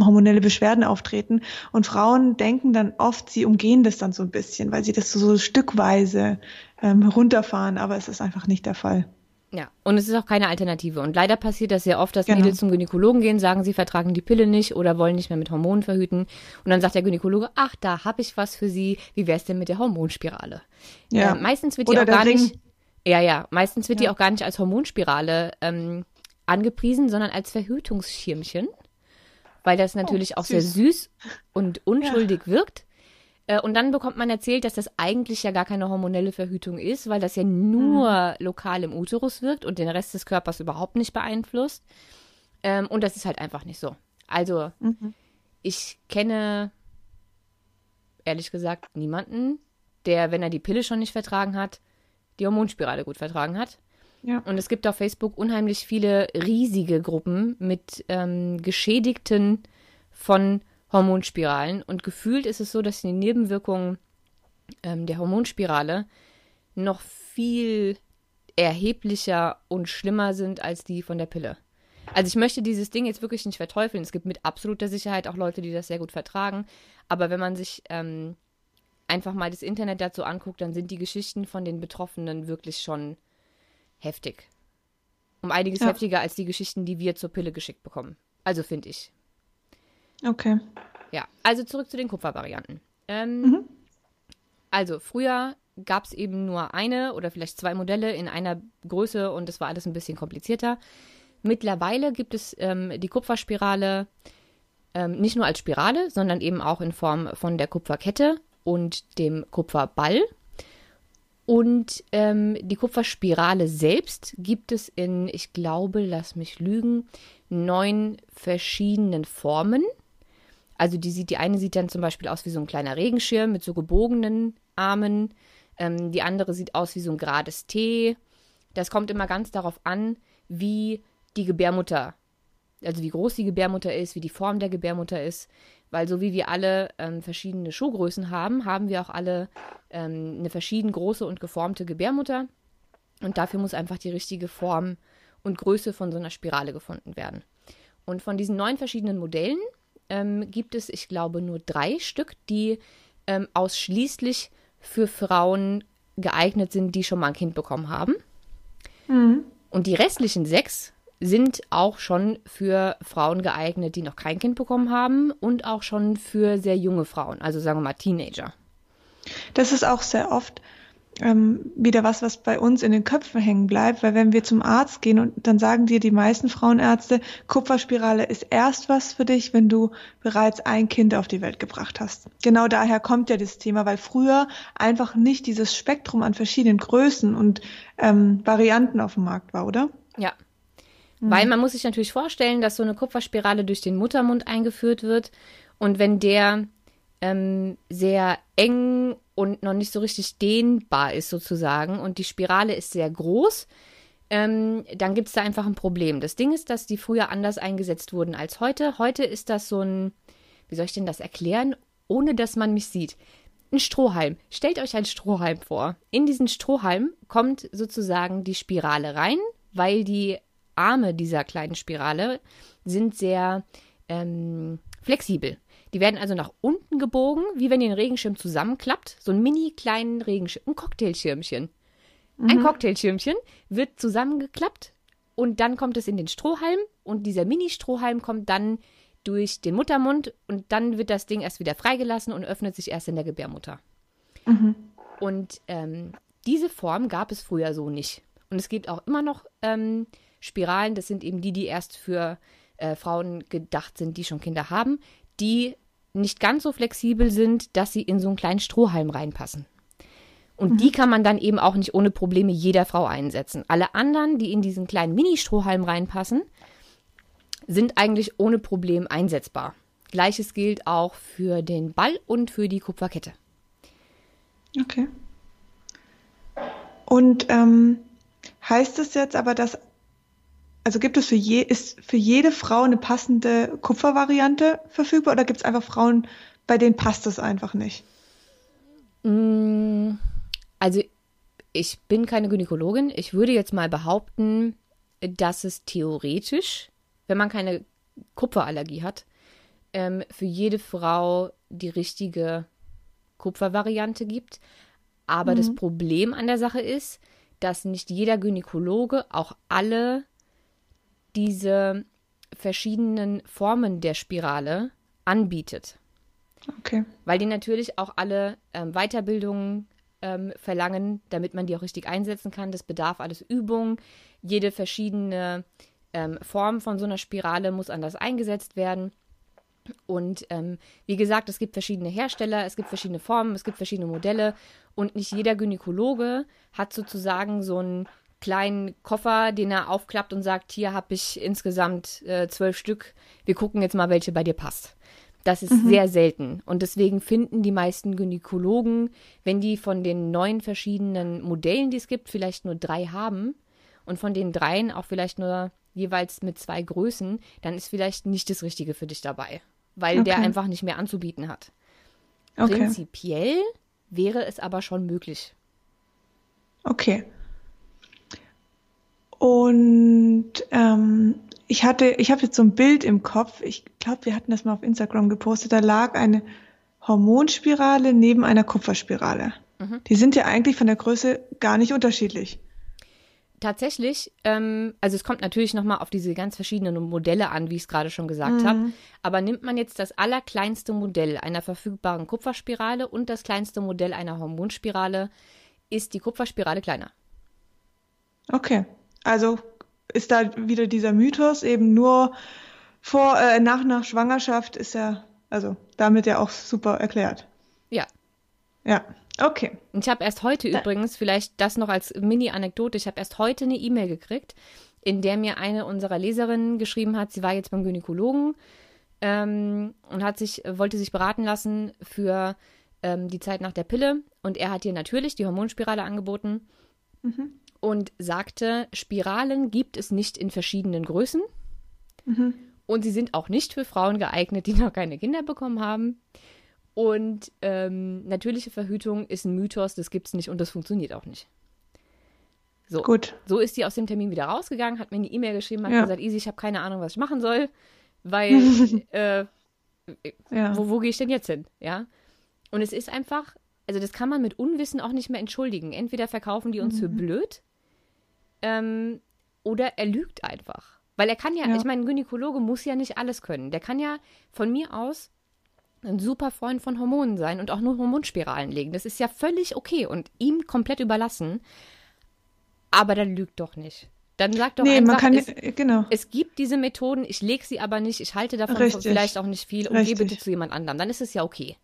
hormonelle Beschwerden auftreten und Frauen denken dann oft, sie umgehen das dann so ein bisschen, weil sie das so, so stückweise ähm, runterfahren, aber es ist einfach nicht der Fall. Ja, und es ist auch keine Alternative. Und leider passiert das sehr oft, dass genau. Mädels zum Gynäkologen gehen, sagen, sie vertragen die Pille nicht oder wollen nicht mehr mit Hormonen verhüten. Und dann sagt der Gynäkologe, ach, da habe ich was für Sie. Wie wäre es denn mit der Hormonspirale? Ja. Äh, meistens wird die auch gar Ring. nicht. Ja, ja, meistens wird ja. die auch gar nicht als Hormonspirale ähm, angepriesen, sondern als Verhütungsschirmchen. Weil das oh, natürlich oh, auch sehr süß und unschuldig ja. wirkt. Äh, und dann bekommt man erzählt, dass das eigentlich ja gar keine hormonelle Verhütung ist, weil das ja nur mhm. lokal im Uterus wirkt und den Rest des Körpers überhaupt nicht beeinflusst. Ähm, und das ist halt einfach nicht so. Also, mhm. ich kenne ehrlich gesagt niemanden, der, wenn er die Pille schon nicht vertragen hat, die Hormonspirale gut vertragen hat. Ja. Und es gibt auf Facebook unheimlich viele riesige Gruppen mit ähm, Geschädigten von Hormonspiralen. Und gefühlt ist es so, dass die Nebenwirkungen ähm, der Hormonspirale noch viel erheblicher und schlimmer sind als die von der Pille. Also ich möchte dieses Ding jetzt wirklich nicht verteufeln. Es gibt mit absoluter Sicherheit auch Leute, die das sehr gut vertragen. Aber wenn man sich ähm, einfach mal das Internet dazu anguckt, dann sind die Geschichten von den Betroffenen wirklich schon heftig. Um einiges ja. heftiger als die Geschichten, die wir zur Pille geschickt bekommen. Also finde ich. Okay. Ja, also zurück zu den Kupfervarianten. Ähm, mhm. Also früher gab es eben nur eine oder vielleicht zwei Modelle in einer Größe und das war alles ein bisschen komplizierter. Mittlerweile gibt es ähm, die Kupferspirale ähm, nicht nur als Spirale, sondern eben auch in Form von der Kupferkette und dem Kupferball. Und ähm, die Kupferspirale selbst gibt es in, ich glaube, lass mich lügen, neun verschiedenen Formen. Also die sieht, die eine sieht dann zum Beispiel aus wie so ein kleiner Regenschirm mit so gebogenen Armen. Ähm, die andere sieht aus wie so ein gerades T. Das kommt immer ganz darauf an, wie die Gebärmutter, also wie groß die Gebärmutter ist, wie die Form der Gebärmutter ist. Weil so wie wir alle ähm, verschiedene Schuhgrößen haben, haben wir auch alle ähm, eine verschieden große und geformte Gebärmutter. Und dafür muss einfach die richtige Form und Größe von so einer Spirale gefunden werden. Und von diesen neun verschiedenen Modellen ähm, gibt es, ich glaube, nur drei Stück, die ähm, ausschließlich für Frauen geeignet sind, die schon mal ein Kind bekommen haben. Mhm. Und die restlichen sechs sind auch schon für Frauen geeignet, die noch kein Kind bekommen haben und auch schon für sehr junge Frauen, also sagen wir mal Teenager. Das ist auch sehr oft ähm, wieder was, was bei uns in den Köpfen hängen bleibt, weil wenn wir zum Arzt gehen und dann sagen dir die meisten Frauenärzte, Kupferspirale ist erst was für dich, wenn du bereits ein Kind auf die Welt gebracht hast. Genau daher kommt ja das Thema, weil früher einfach nicht dieses Spektrum an verschiedenen Größen und ähm, Varianten auf dem Markt war, oder? Ja, Mhm. Weil man muss sich natürlich vorstellen, dass so eine Kupferspirale durch den Muttermund eingeführt wird. Und wenn der ähm, sehr eng und noch nicht so richtig dehnbar ist sozusagen und die Spirale ist sehr groß, ähm, dann gibt es da einfach ein Problem. Das Ding ist, dass die früher anders eingesetzt wurden als heute. Heute ist das so ein, wie soll ich denn das erklären, ohne dass man mich sieht? Ein Strohhalm. Stellt euch einen Strohhalm vor. In diesen Strohhalm kommt sozusagen die Spirale rein, weil die Arme dieser kleinen Spirale sind sehr ähm, flexibel. Die werden also nach unten gebogen, wie wenn ihr den Regenschirm zusammenklappt. So einen mini kleinen Regenschirm, ein Cocktailschirmchen. Mhm. Ein Cocktailschirmchen wird zusammengeklappt und dann kommt es in den Strohhalm und dieser Mini-Strohhalm kommt dann durch den Muttermund und dann wird das Ding erst wieder freigelassen und öffnet sich erst in der Gebärmutter. Mhm. Und ähm, diese Form gab es früher so nicht. Und es gibt auch immer noch ähm, Spiralen, das sind eben die, die erst für äh, Frauen gedacht sind, die schon Kinder haben, die nicht ganz so flexibel sind, dass sie in so einen kleinen Strohhalm reinpassen. Und mhm. die kann man dann eben auch nicht ohne Probleme jeder Frau einsetzen. Alle anderen, die in diesen kleinen Mini-Strohhalm reinpassen, sind eigentlich ohne Problem einsetzbar. Gleiches gilt auch für den Ball und für die Kupferkette. Okay. Und ähm, heißt es jetzt aber, dass also gibt es für je, ist für jede Frau eine passende Kupfervariante verfügbar oder gibt es einfach Frauen, bei denen passt das einfach nicht? Mm, also ich bin keine Gynäkologin. Ich würde jetzt mal behaupten, dass es theoretisch, wenn man keine Kupferallergie hat, ähm, für jede Frau die richtige Kupfervariante gibt. Aber mhm. das Problem an der Sache ist, dass nicht jeder Gynäkologe auch alle diese verschiedenen Formen der Spirale anbietet. Okay. Weil die natürlich auch alle ähm, Weiterbildungen ähm, verlangen, damit man die auch richtig einsetzen kann. Das bedarf alles Übung. Jede verschiedene ähm, Form von so einer Spirale muss anders eingesetzt werden. Und ähm, wie gesagt, es gibt verschiedene Hersteller, es gibt verschiedene Formen, es gibt verschiedene Modelle und nicht jeder Gynäkologe hat sozusagen so ein kleinen Koffer, den er aufklappt und sagt, hier habe ich insgesamt äh, zwölf Stück. Wir gucken jetzt mal, welche bei dir passt. Das ist mhm. sehr selten. Und deswegen finden die meisten Gynäkologen, wenn die von den neun verschiedenen Modellen, die es gibt, vielleicht nur drei haben und von den dreien auch vielleicht nur jeweils mit zwei Größen, dann ist vielleicht nicht das Richtige für dich dabei, weil okay. der einfach nicht mehr anzubieten hat. Okay. Prinzipiell wäre es aber schon möglich. Okay. Und ähm, ich hatte, ich habe jetzt so ein Bild im Kopf. Ich glaube, wir hatten das mal auf Instagram gepostet. Da lag eine Hormonspirale neben einer Kupferspirale. Mhm. Die sind ja eigentlich von der Größe gar nicht unterschiedlich. Tatsächlich, ähm, also es kommt natürlich nochmal auf diese ganz verschiedenen Modelle an, wie ich es gerade schon gesagt mhm. habe. Aber nimmt man jetzt das allerkleinste Modell einer verfügbaren Kupferspirale und das kleinste Modell einer Hormonspirale, ist die Kupferspirale kleiner. Okay, also ist da wieder dieser Mythos eben nur vor, äh, nach nach Schwangerschaft ist ja, also damit ja auch super erklärt. Ja. Ja. Okay. Ich habe erst heute da übrigens, vielleicht das noch als Mini-Anekdote, ich habe erst heute eine E-Mail gekriegt, in der mir eine unserer Leserinnen geschrieben hat, sie war jetzt beim Gynäkologen ähm, und hat sich, wollte sich beraten lassen für ähm, die Zeit nach der Pille. Und er hat ihr natürlich die Hormonspirale angeboten mhm. Und sagte, Spiralen gibt es nicht in verschiedenen Größen. Mhm. Und sie sind auch nicht für Frauen geeignet, die noch keine Kinder bekommen haben. Und ähm, natürliche Verhütung ist ein Mythos, das gibt es nicht und das funktioniert auch nicht. So, Gut. so ist sie aus dem Termin wieder rausgegangen, hat mir eine E-Mail geschrieben, hat ja. gesagt, Easy, ich habe keine Ahnung, was ich machen soll, weil äh, ja. wo, wo gehe ich denn jetzt hin? Ja. Und es ist einfach, also das kann man mit Unwissen auch nicht mehr entschuldigen. Entweder verkaufen die uns mhm. für blöd ähm, oder er lügt einfach. Weil er kann ja, ja. ich meine, ein Gynäkologe muss ja nicht alles können. Der kann ja von mir aus ein super Freund von Hormonen sein und auch nur Hormonspiralen legen. Das ist ja völlig okay und ihm komplett überlassen. Aber dann lügt doch nicht. Dann sagt doch nee, einfach, kann, es, genau. es gibt diese Methoden, ich lege sie aber nicht, ich halte davon Richtig. vielleicht auch nicht viel und Richtig. gebe bitte zu jemand anderem. Dann ist es ja okay.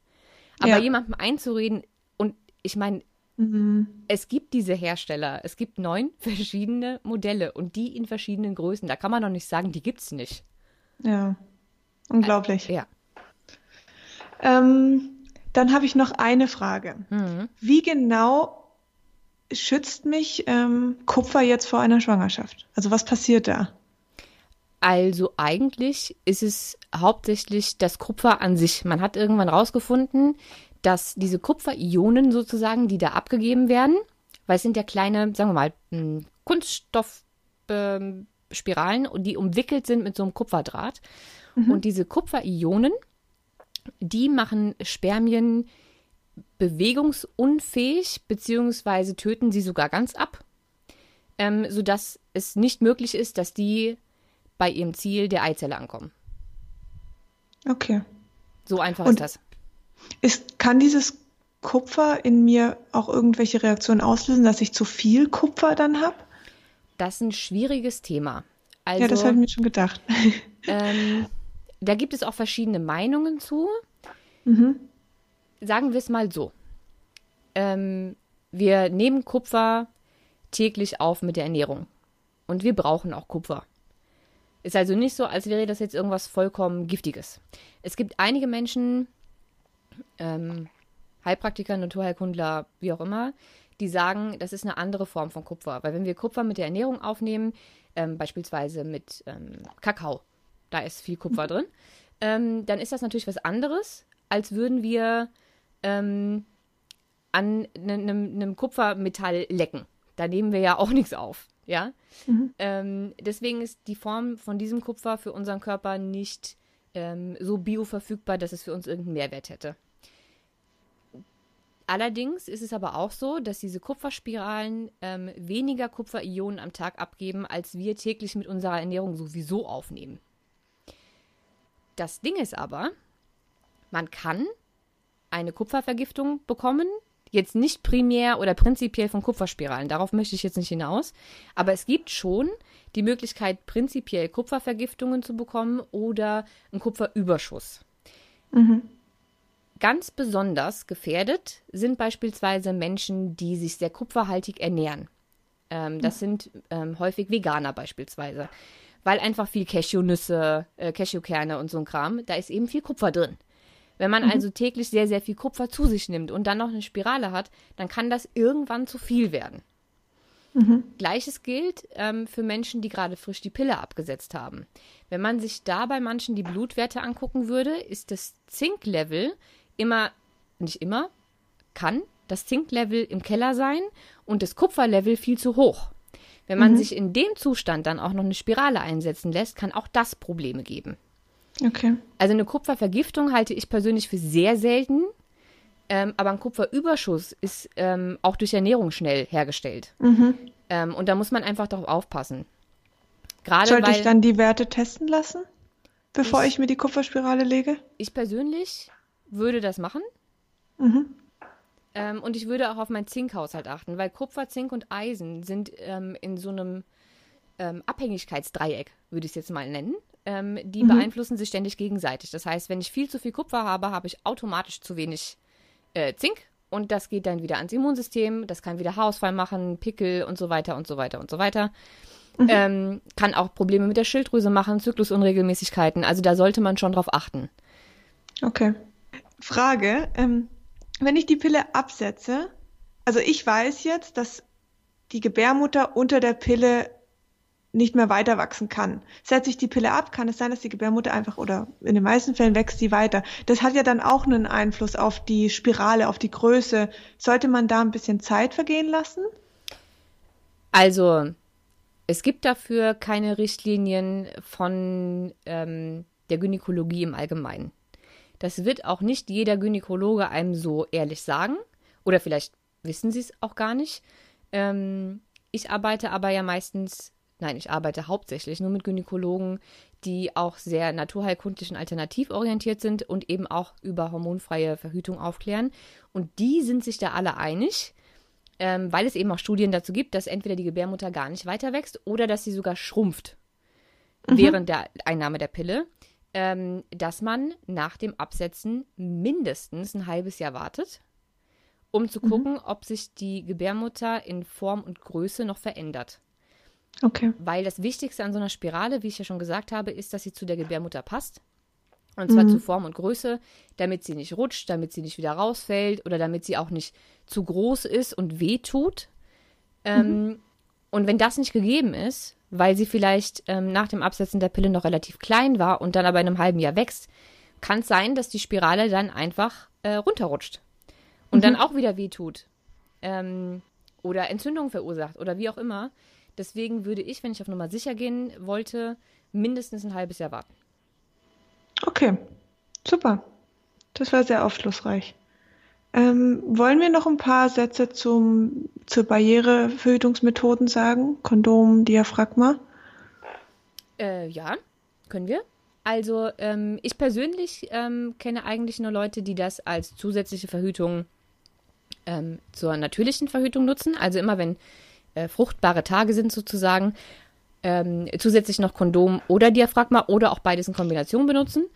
Aber ja. jemandem einzureden, und ich meine, mhm. es gibt diese Hersteller, es gibt neun verschiedene Modelle und die in verschiedenen Größen. Da kann man doch nicht sagen, die gibt es nicht. Ja. Unglaublich. Äh, ja. Ähm, dann habe ich noch eine Frage. Mhm. Wie genau schützt mich ähm, Kupfer jetzt vor einer Schwangerschaft? Also was passiert da? Also eigentlich ist es hauptsächlich das Kupfer an sich. Man hat irgendwann rausgefunden, dass diese Kupferionen sozusagen, die da abgegeben werden, weil es sind ja kleine, sagen wir mal, hm, Kunststoffspiralen, ähm, die umwickelt sind mit so einem Kupferdraht. Mhm. Und diese Kupferionen, die machen Spermien bewegungsunfähig, beziehungsweise töten sie sogar ganz ab, ähm, sodass es nicht möglich ist, dass die bei ihrem Ziel der Eizelle ankommen. Okay. So einfach Und ist das. Ist, kann dieses Kupfer in mir auch irgendwelche Reaktionen auslösen, dass ich zu viel Kupfer dann habe? Das ist ein schwieriges Thema. Also, ja, das habe ich mir schon gedacht. Ähm, da gibt es auch verschiedene Meinungen zu. Mhm. Sagen wir es mal so. Ähm, wir nehmen Kupfer täglich auf mit der Ernährung. Und wir brauchen auch Kupfer. Ist also nicht so, als wäre das jetzt irgendwas vollkommen Giftiges. Es gibt einige Menschen, ähm, Heilpraktiker, Naturheilkundler, wie auch immer, die sagen, das ist eine andere Form von Kupfer. Weil wenn wir Kupfer mit der Ernährung aufnehmen, ähm, beispielsweise mit ähm, Kakao, da ist viel Kupfer drin, ähm, dann ist das natürlich was anderes, als würden wir ähm, an einem ne, Kupfermetall lecken. Da nehmen wir ja auch nichts auf. Ja. Mhm. Ähm, deswegen ist die Form von diesem Kupfer für unseren Körper nicht ähm, so bioverfügbar, dass es für uns irgendeinen Mehrwert hätte. Allerdings ist es aber auch so, dass diese Kupferspiralen ähm, weniger Kupferionen am Tag abgeben, als wir täglich mit unserer Ernährung sowieso aufnehmen. Das Ding ist aber, man kann eine Kupfervergiftung bekommen, Jetzt nicht primär oder prinzipiell von Kupferspiralen, darauf möchte ich jetzt nicht hinaus. Aber es gibt schon die Möglichkeit, prinzipiell Kupfervergiftungen zu bekommen oder einen Kupferüberschuss. Mhm. Ganz besonders gefährdet sind beispielsweise Menschen, die sich sehr kupferhaltig ernähren. Ähm, das sind ähm, häufig Veganer beispielsweise, weil einfach viel Cashewnüsse, äh, Cashewkerne und so ein Kram, da ist eben viel Kupfer drin. Wenn man mhm. also täglich sehr, sehr viel Kupfer zu sich nimmt und dann noch eine Spirale hat, dann kann das irgendwann zu viel werden. Mhm. Gleiches gilt ähm, für Menschen, die gerade frisch die Pille abgesetzt haben. Wenn man sich da bei manchen die Blutwerte angucken würde, ist das Zinklevel immer, nicht immer, kann das Zinklevel im Keller sein und das Kupferlevel viel zu hoch. Wenn man mhm. sich in dem Zustand dann auch noch eine Spirale einsetzen lässt, kann auch das Probleme geben. Okay. Also eine Kupfervergiftung halte ich persönlich für sehr selten, ähm, aber ein Kupferüberschuss ist ähm, auch durch Ernährung schnell hergestellt. Mhm. Ähm, und da muss man einfach darauf aufpassen. Gerade Sollte weil, ich dann die Werte testen lassen, bevor ich, ich mir die Kupferspirale lege? Ich persönlich würde das machen. Mhm. Ähm, und ich würde auch auf meinen Zinkhaushalt achten, weil Kupfer, Zink und Eisen sind ähm, in so einem ähm, Abhängigkeitsdreieck, würde ich es jetzt mal nennen. Ähm, die mhm. beeinflussen sich ständig gegenseitig. Das heißt, wenn ich viel zu viel Kupfer habe, habe ich automatisch zu wenig äh, Zink und das geht dann wieder ans Immunsystem. Das kann wieder Haarausfall machen, Pickel und so weiter und so weiter und so weiter. Mhm. Ähm, kann auch Probleme mit der Schilddrüse machen, Zyklusunregelmäßigkeiten. Also da sollte man schon drauf achten. Okay. Frage, ähm, wenn ich die Pille absetze, also ich weiß jetzt, dass die Gebärmutter unter der Pille nicht mehr weiter wachsen kann. Setze ich die Pille ab, kann es sein, dass die Gebärmutter einfach oder in den meisten Fällen wächst sie weiter. Das hat ja dann auch einen Einfluss auf die Spirale, auf die Größe. Sollte man da ein bisschen Zeit vergehen lassen? Also, es gibt dafür keine Richtlinien von ähm, der Gynäkologie im Allgemeinen. Das wird auch nicht jeder Gynäkologe einem so ehrlich sagen. Oder vielleicht wissen sie es auch gar nicht. Ähm, ich arbeite aber ja meistens, nein, ich arbeite hauptsächlich nur mit Gynäkologen, die auch sehr naturheilkundlich und alternativ orientiert sind und eben auch über hormonfreie Verhütung aufklären. Und die sind sich da alle einig, ähm, weil es eben auch Studien dazu gibt, dass entweder die Gebärmutter gar nicht weiter wächst oder dass sie sogar schrumpft mhm. während der Einnahme der Pille ähm, dass man nach dem Absetzen mindestens ein halbes Jahr wartet, um zu mhm. gucken, ob sich die Gebärmutter in Form und Größe noch verändert. Okay. Weil das Wichtigste an so einer Spirale, wie ich ja schon gesagt habe, ist, dass sie zu der Gebärmutter passt. Und zwar mhm. zu Form und Größe, damit sie nicht rutscht, damit sie nicht wieder rausfällt oder damit sie auch nicht zu groß ist und wehtut. Ähm, mhm. Und wenn das nicht gegeben ist, weil sie vielleicht ähm, nach dem Absetzen der Pille noch relativ klein war und dann aber in einem halben Jahr wächst, kann es sein, dass die Spirale dann einfach äh, runterrutscht und mhm. dann auch wieder wehtut ähm, oder Entzündung verursacht oder wie auch immer. Deswegen würde ich, wenn ich auf Nummer sicher gehen wollte, mindestens ein halbes Jahr warten. Okay, super. Das war sehr aufschlussreich. Ähm, wollen wir noch ein paar Sätze zum, zur Barriereverhütungsmethoden sagen? Kondom, Diaphragma? Äh, ja, können wir. Also ähm, ich persönlich ähm, kenne eigentlich nur Leute, die das als zusätzliche Verhütung ähm, zur natürlichen Verhütung nutzen. Also immer wenn äh, fruchtbare Tage sind sozusagen, ähm, zusätzlich noch Kondom oder Diaphragma oder auch beides in Kombination benutzen.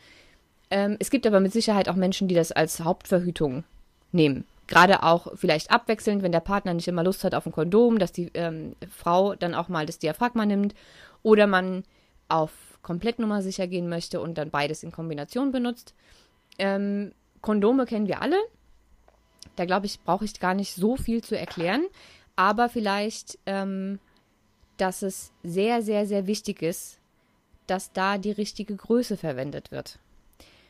Ähm, es gibt aber mit Sicherheit auch Menschen, die das als Hauptverhütung nehmen. Gerade auch vielleicht abwechselnd, wenn der Partner nicht immer Lust hat auf ein Kondom, dass die ähm, Frau dann auch mal das Diaphragma nimmt oder man auf komplett Nummer sicher gehen möchte und dann beides in Kombination benutzt. Ähm, Kondome kennen wir alle. Da glaube ich, brauche ich gar nicht so viel zu erklären. Aber vielleicht, ähm, dass es sehr, sehr, sehr wichtig ist, dass da die richtige Größe verwendet wird.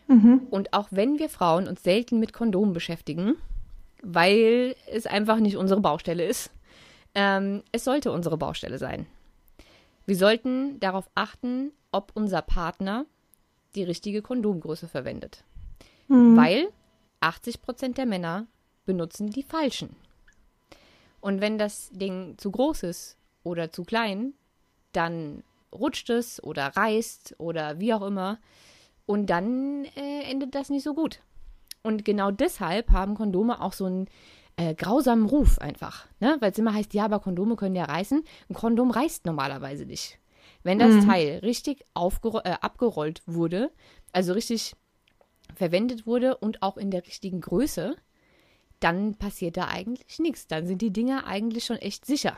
Mhm. Und auch wenn wir Frauen uns selten mit Kondomen beschäftigen, weil es einfach nicht unsere Baustelle ist, ähm, es sollte unsere Baustelle sein. Wir sollten darauf achten, ob unser Partner die richtige Kondomgröße verwendet. Mhm. Weil 80 Prozent der Männer benutzen die falschen. Und wenn das Ding zu groß ist oder zu klein, dann rutscht es oder reißt oder wie auch immer. Und dann äh, endet das nicht so gut. Und genau deshalb haben Kondome auch so einen äh, grausamen Ruf einfach. Ne? Weil es immer heißt, ja, aber Kondome können ja reißen. Ein Kondom reißt normalerweise nicht. Wenn das mhm. Teil richtig äh, abgerollt wurde, also richtig verwendet wurde und auch in der richtigen Größe, dann passiert da eigentlich nichts. Dann sind die Dinger eigentlich schon echt sicher.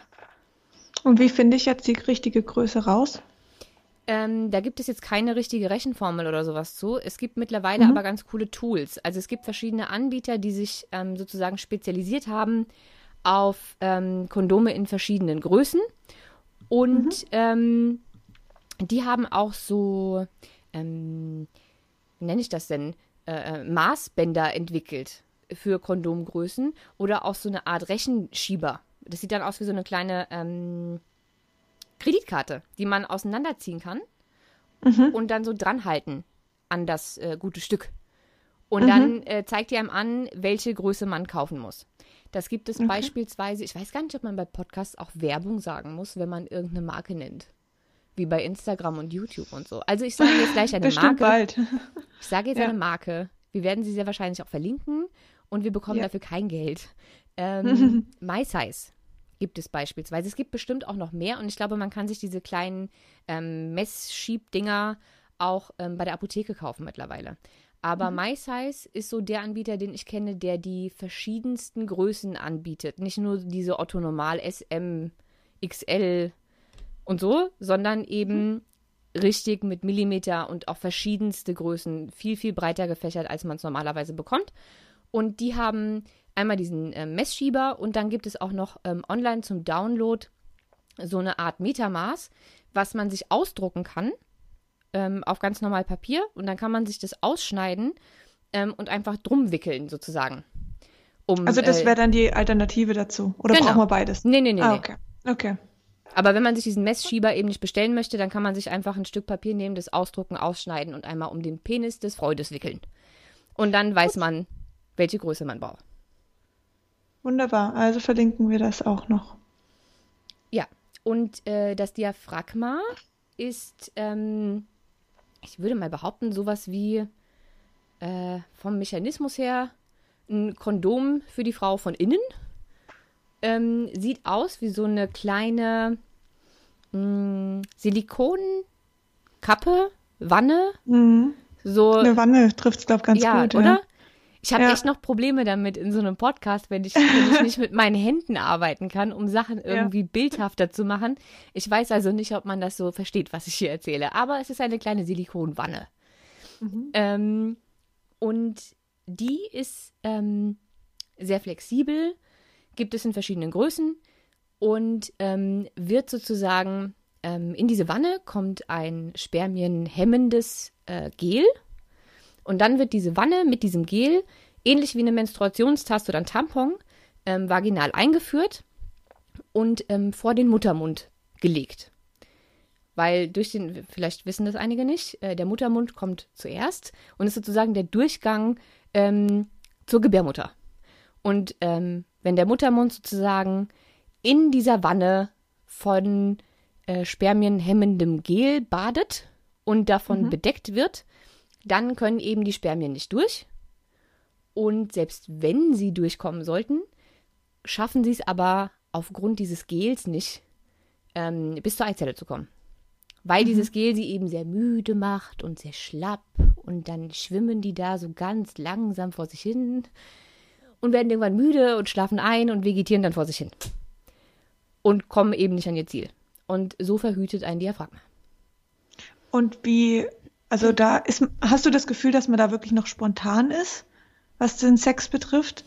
Und wie finde ich jetzt die richtige Größe raus? Ähm, da gibt es jetzt keine richtige Rechenformel oder sowas zu. Es gibt mittlerweile mhm. aber ganz coole Tools. Also es gibt verschiedene Anbieter, die sich ähm, sozusagen spezialisiert haben auf ähm, Kondome in verschiedenen Größen. Und mhm. Ähm, die haben auch so, ähm, wie nenne ich das denn, äh, äh, Maßbänder entwickelt für Kondomgrößen oder auch so eine Art Rechenschieber. Das sieht dann aus wie so eine kleine, ähm, Kreditkarte, die man auseinanderziehen kann mhm. und dann so dranhalten an das äh, gute Stück. Und mhm. dann äh, zeigt die einem an, welche Größe man kaufen muss. Das gibt es okay. beispielsweise, ich weiß gar nicht, ob man bei Podcasts auch Werbung sagen muss, wenn man irgendeine Marke nennt. Wie bei Instagram und YouTube und so. Also ich sage jetzt gleich eine Bestimmt Marke. bald. Ich sage jetzt ja. eine Marke. Wir werden sie sehr wahrscheinlich auch verlinken und wir bekommen ja. dafür kein Geld. Ähm, MySize gibt es beispielsweise. Es gibt bestimmt auch noch mehr und ich glaube, man kann sich diese kleinen ähm, Messschiebdinger auch ähm, bei der Apotheke kaufen mittlerweile. Aber mhm. MySize ist so der Anbieter, den ich kenne, der die verschiedensten Größen anbietet. Nicht nur diese Otto Normal, SM, XL und so, sondern eben mhm. richtig mit Millimeter und auch verschiedenste Größen, viel, viel breiter gefächert, als man es normalerweise bekommt. Und die haben einmal diesen äh, Messschieber und dann gibt es auch noch ähm, online zum Download so eine Art Metermaß, was man sich ausdrucken kann ähm, auf ganz normal Papier und dann kann man sich das ausschneiden ähm, und einfach drum wickeln sozusagen. Um, also das wäre äh, dann die Alternative dazu oder genau. brauchen wir beides? Nee, nee, nee. Ah, okay. Okay. Aber wenn man sich diesen Messschieber eben nicht bestellen möchte, dann kann man sich einfach ein Stück Papier nehmen, das ausdrucken, ausschneiden und einmal um den Penis des Freudes wickeln. Und dann weiß man, welche Größe man braucht. Wunderbar, also verlinken wir das auch noch. Ja, und äh, das Diaphragma ist, ähm, ich würde mal behaupten, sowas wie äh, vom Mechanismus her ein Kondom für die Frau von innen. Ähm, sieht aus wie so eine kleine mh, Silikonkappe, Wanne. Mhm. So, eine Wanne trifft es, glaube ich, ganz ja, gut. Oder? Ja. Ich habe ja. echt noch Probleme damit in so einem Podcast, wenn ich, wenn ich nicht mit meinen Händen arbeiten kann, um Sachen irgendwie ja. bildhafter zu machen. Ich weiß also nicht, ob man das so versteht, was ich hier erzähle, aber es ist eine kleine Silikonwanne. Mhm. Ähm, und die ist ähm, sehr flexibel, gibt es in verschiedenen Größen und ähm, wird sozusagen ähm, in diese Wanne kommt ein spermienhemmendes äh, Gel und dann wird diese Wanne mit diesem Gel, ähnlich wie eine Menstruationstaste oder ein Tampon, ähm, vaginal eingeführt und ähm, vor den Muttermund gelegt. Weil durch den, vielleicht wissen das einige nicht, äh, der Muttermund kommt zuerst und ist sozusagen der Durchgang ähm, zur Gebärmutter. Und ähm, wenn der Muttermund sozusagen in dieser Wanne von äh, spermienhemmendem Gel badet und davon mhm. bedeckt wird, dann können eben die Spermien nicht durch. Und selbst wenn sie durchkommen sollten, schaffen sie es aber aufgrund dieses Gels nicht, ähm, bis zur Eizelle zu kommen. Weil mhm. dieses Gel sie eben sehr müde macht und sehr schlapp und dann schwimmen die da so ganz langsam vor sich hin und werden irgendwann müde und schlafen ein und vegetieren dann vor sich hin. Und kommen eben nicht an ihr Ziel. Und so verhütet ein Diaphragma. Und wie also da ist, hast du das Gefühl, dass man da wirklich noch spontan ist, was den Sex betrifft?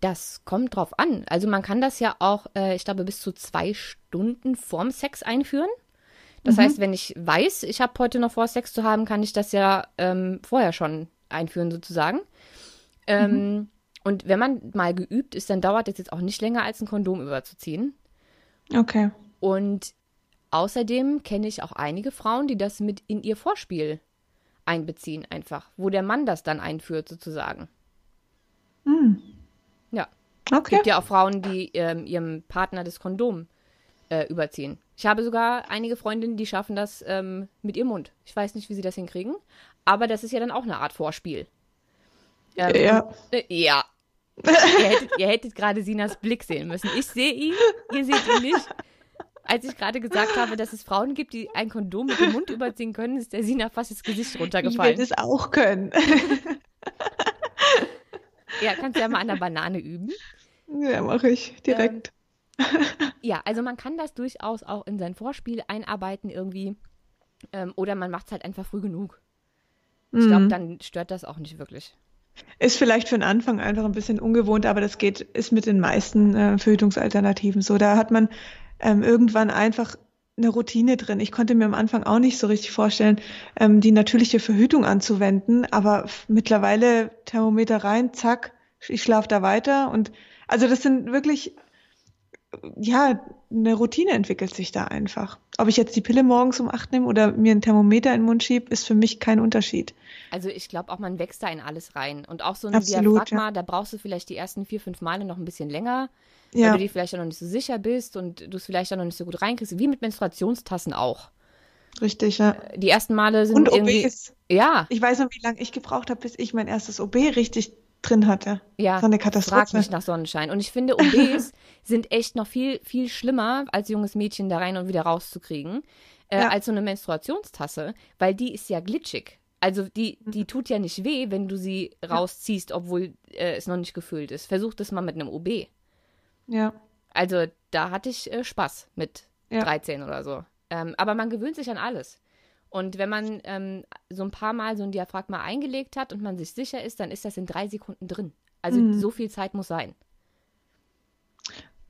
Das kommt drauf an. Also man kann das ja auch, äh, ich glaube, bis zu zwei Stunden vorm Sex einführen. Das mhm. heißt, wenn ich weiß, ich habe heute noch vor, Sex zu haben, kann ich das ja ähm, vorher schon einführen sozusagen. Ähm, mhm. Und wenn man mal geübt ist, dann dauert es jetzt auch nicht länger, als ein Kondom überzuziehen. Okay. Und Außerdem kenne ich auch einige Frauen, die das mit in ihr Vorspiel einbeziehen, einfach, wo der Mann das dann einführt, sozusagen. Hm. Ja. Okay. Es gibt ja auch Frauen, die ähm, ihrem Partner das Kondom äh, überziehen. Ich habe sogar einige Freundinnen, die schaffen das ähm, mit ihrem Mund. Ich weiß nicht, wie sie das hinkriegen, aber das ist ja dann auch eine Art Vorspiel. Ähm, ja. Äh, ja. ihr hättet, ihr hättet gerade Sinas Blick sehen müssen. Ich sehe ihn, ihr seht ihn nicht als ich gerade gesagt habe, dass es Frauen gibt, die ein Kondom mit dem Mund überziehen können, ist der Sina fast das Gesicht runtergefallen. Ich will das auch können. ja, kannst du ja mal an der Banane üben. Ja, mache ich direkt. Ähm, ja, also man kann das durchaus auch in sein Vorspiel einarbeiten irgendwie. Ähm, oder man macht es halt einfach früh genug. Ich glaube, mhm. dann stört das auch nicht wirklich. Ist vielleicht für den Anfang einfach ein bisschen ungewohnt, aber das geht, ist mit den meisten äh, Verhütungsalternativen so. Da hat man ähm, irgendwann einfach eine Routine drin. Ich konnte mir am Anfang auch nicht so richtig vorstellen, ähm, die natürliche Verhütung anzuwenden, aber mittlerweile Thermometer rein, zack, ich schlafe da weiter und also das sind wirklich ja, eine Routine entwickelt sich da einfach. Ob ich jetzt die Pille morgens um acht nehme oder mir ein Thermometer in den Mund schiebe, ist für mich kein Unterschied. Also ich glaube auch, man wächst da in alles rein. Und auch so ein Absolut, Diaphragma, ja. da brauchst du vielleicht die ersten vier, fünf Male noch ein bisschen länger, ja. weil du dir vielleicht auch noch nicht so sicher bist und du es vielleicht auch noch nicht so gut reinkriegst, wie mit Menstruationstassen auch. Richtig, ja. Äh, die ersten Male sind und irgendwie... OBs. Ja. Ich weiß noch, wie lange ich gebraucht habe, bis ich mein erstes OB richtig drin hatte. Ja, so eine Katastrophe. frag mich nach Sonnenschein. Und ich finde, OBs sind echt noch viel, viel schlimmer, als junges Mädchen da rein und wieder rauszukriegen, äh, ja. als so eine Menstruationstasse, weil die ist ja glitschig. Also die, die tut ja nicht weh, wenn du sie rausziehst, obwohl äh, es noch nicht gefüllt ist. Versuch das mal mit einem OB. Ja. Also da hatte ich äh, Spaß mit ja. 13 oder so. Ähm, aber man gewöhnt sich an alles. Und wenn man ähm, so ein paar Mal so ein Diaphragma eingelegt hat und man sich sicher ist, dann ist das in drei Sekunden drin. Also mhm. so viel Zeit muss sein.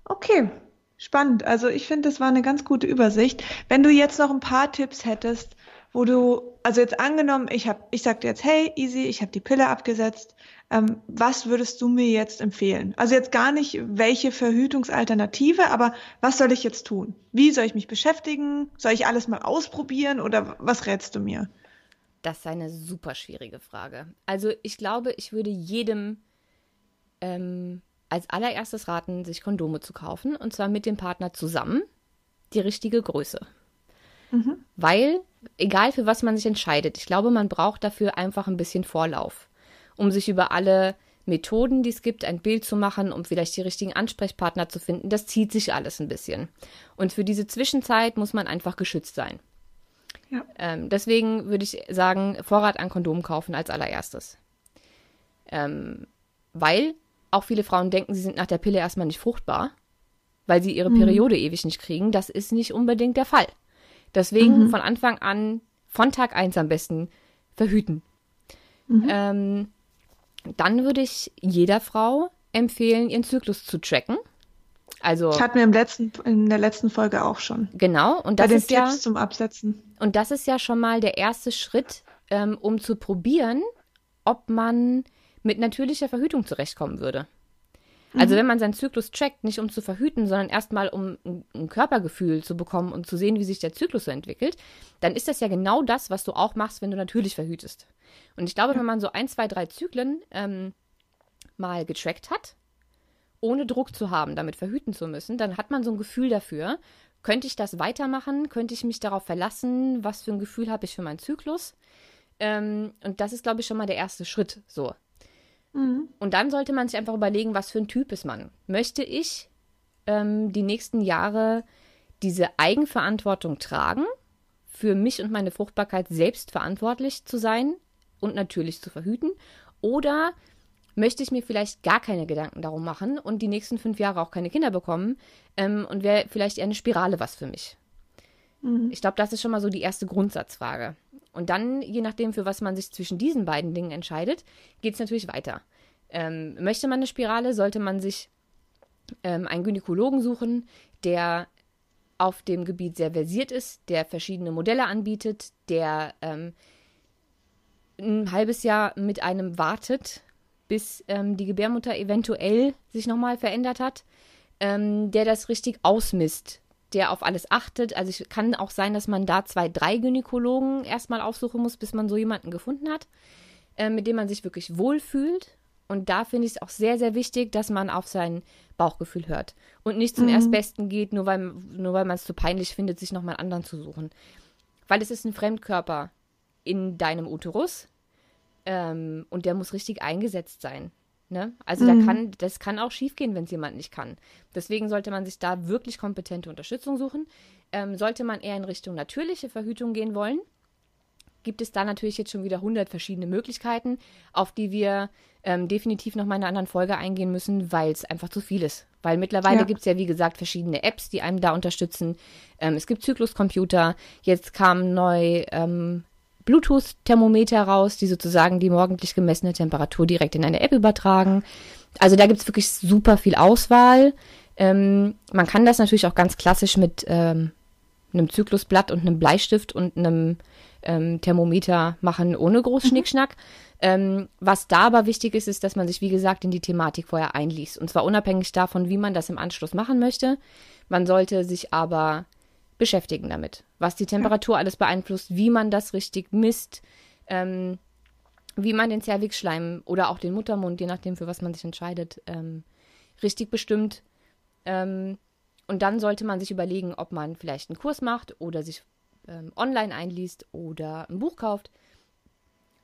Okay, spannend. Also ich finde, das war eine ganz gute Übersicht. Wenn du jetzt noch ein paar Tipps hättest, wo du, also jetzt angenommen, ich habe, ich sagte jetzt, hey, easy, ich habe die Pille abgesetzt. Ähm, was würdest du mir jetzt empfehlen? Also jetzt gar nicht, welche Verhütungsalternative, aber was soll ich jetzt tun? Wie soll ich mich beschäftigen? Soll ich alles mal ausprobieren oder was rätst du mir? Das ist eine super schwierige Frage. Also ich glaube, ich würde jedem ähm, als allererstes raten, sich Kondome zu kaufen und zwar mit dem Partner zusammen die richtige Größe. Mhm. Weil, egal für was man sich entscheidet, ich glaube, man braucht dafür einfach ein bisschen Vorlauf um sich über alle Methoden, die es gibt, ein Bild zu machen, um vielleicht die richtigen Ansprechpartner zu finden. Das zieht sich alles ein bisschen. Und für diese Zwischenzeit muss man einfach geschützt sein. Ja. Ähm, deswegen würde ich sagen, Vorrat an Kondomen kaufen als allererstes. Ähm, weil auch viele Frauen denken, sie sind nach der Pille erstmal nicht fruchtbar, weil sie ihre mhm. Periode ewig nicht kriegen. Das ist nicht unbedingt der Fall. Deswegen mhm. von Anfang an, von Tag 1 am besten, verhüten. Mhm. Ähm, dann würde ich jeder Frau empfehlen, ihren Zyklus zu tracken. Also das hatten wir im letzten, in der letzten Folge auch schon. Genau. Und das Bei den ist Tipps ja zum Absetzen. Und das ist ja schon mal der erste Schritt, ähm, um zu probieren, ob man mit natürlicher Verhütung zurechtkommen würde. Also mhm. wenn man seinen Zyklus trackt, nicht um zu verhüten, sondern erstmal um ein, ein, Körpergefühl zu bekommen und zu sehen, wie sich der Zyklus so entwickelt, dann ist das ja genau das, was du auch machst, wenn du natürlich verhütest. Und ich glaube, wenn man so ein, zwei, drei Zyklen ähm, mal getrackt hat, ohne Druck zu haben, damit verhüten zu müssen, dann hat man so ein Gefühl dafür, könnte ich das weitermachen? Könnte ich mich darauf verlassen? Was für ein Gefühl habe ich für meinen Zyklus? Ähm, und das ist, glaube ich, schon mal der erste Schritt. So. Mhm. Und dann sollte man sich einfach überlegen, was für ein Typ ist man. Möchte ich ähm, die nächsten Jahre diese Eigenverantwortung tragen, für mich und meine Fruchtbarkeit selbst verantwortlich zu sein? Und natürlich zu verhüten? Oder möchte ich mir vielleicht gar keine Gedanken darum machen und die nächsten fünf Jahre auch keine Kinder bekommen ähm, und wäre vielleicht eher eine Spirale was für mich? Mhm. Ich glaube, das ist schon mal so die erste Grundsatzfrage. Und dann, je nachdem, für was man sich zwischen diesen beiden Dingen entscheidet, geht es natürlich weiter. Ähm, möchte man eine Spirale, sollte man sich ähm, einen Gynäkologen suchen, der auf dem Gebiet sehr versiert ist, der verschiedene Modelle anbietet, der ähm, ein halbes Jahr mit einem wartet, bis ähm, die Gebärmutter eventuell sich nochmal verändert hat, ähm, der das richtig ausmisst, der auf alles achtet. Also es kann auch sein, dass man da zwei, drei Gynäkologen erstmal aufsuchen muss, bis man so jemanden gefunden hat, äh, mit dem man sich wirklich wohlfühlt. Und da finde ich es auch sehr, sehr wichtig, dass man auf sein Bauchgefühl hört und nicht zum mhm. Erstbesten geht, nur weil, nur weil man es zu peinlich findet, sich nochmal einen anderen zu suchen. Weil es ist ein Fremdkörper in deinem Uterus ähm, und der muss richtig eingesetzt sein. Ne? Also mhm. da kann, das kann auch schiefgehen, wenn es jemand nicht kann. Deswegen sollte man sich da wirklich kompetente Unterstützung suchen. Ähm, sollte man eher in Richtung natürliche Verhütung gehen wollen, gibt es da natürlich jetzt schon wieder 100 verschiedene Möglichkeiten, auf die wir ähm, definitiv noch mal in einer anderen Folge eingehen müssen, weil es einfach zu viel ist. Weil mittlerweile ja. gibt es ja, wie gesagt, verschiedene Apps, die einem da unterstützen. Ähm, es gibt Zykluscomputer. Jetzt kam neu ähm, Bluetooth-Thermometer raus, die sozusagen die morgendlich gemessene Temperatur direkt in eine App übertragen. Also da gibt es wirklich super viel Auswahl. Ähm, man kann das natürlich auch ganz klassisch mit ähm, einem Zyklusblatt und einem Bleistift und einem ähm, Thermometer machen, ohne groß mhm. Schnickschnack. Ähm, was da aber wichtig ist, ist, dass man sich, wie gesagt, in die Thematik vorher einliest. Und zwar unabhängig davon, wie man das im Anschluss machen möchte. Man sollte sich aber beschäftigen damit, was die Temperatur alles beeinflusst, wie man das richtig misst, ähm, wie man den Zervixschleim oder auch den Muttermund, je nachdem, für was man sich entscheidet, ähm, richtig bestimmt. Ähm, und dann sollte man sich überlegen, ob man vielleicht einen Kurs macht oder sich ähm, online einliest oder ein Buch kauft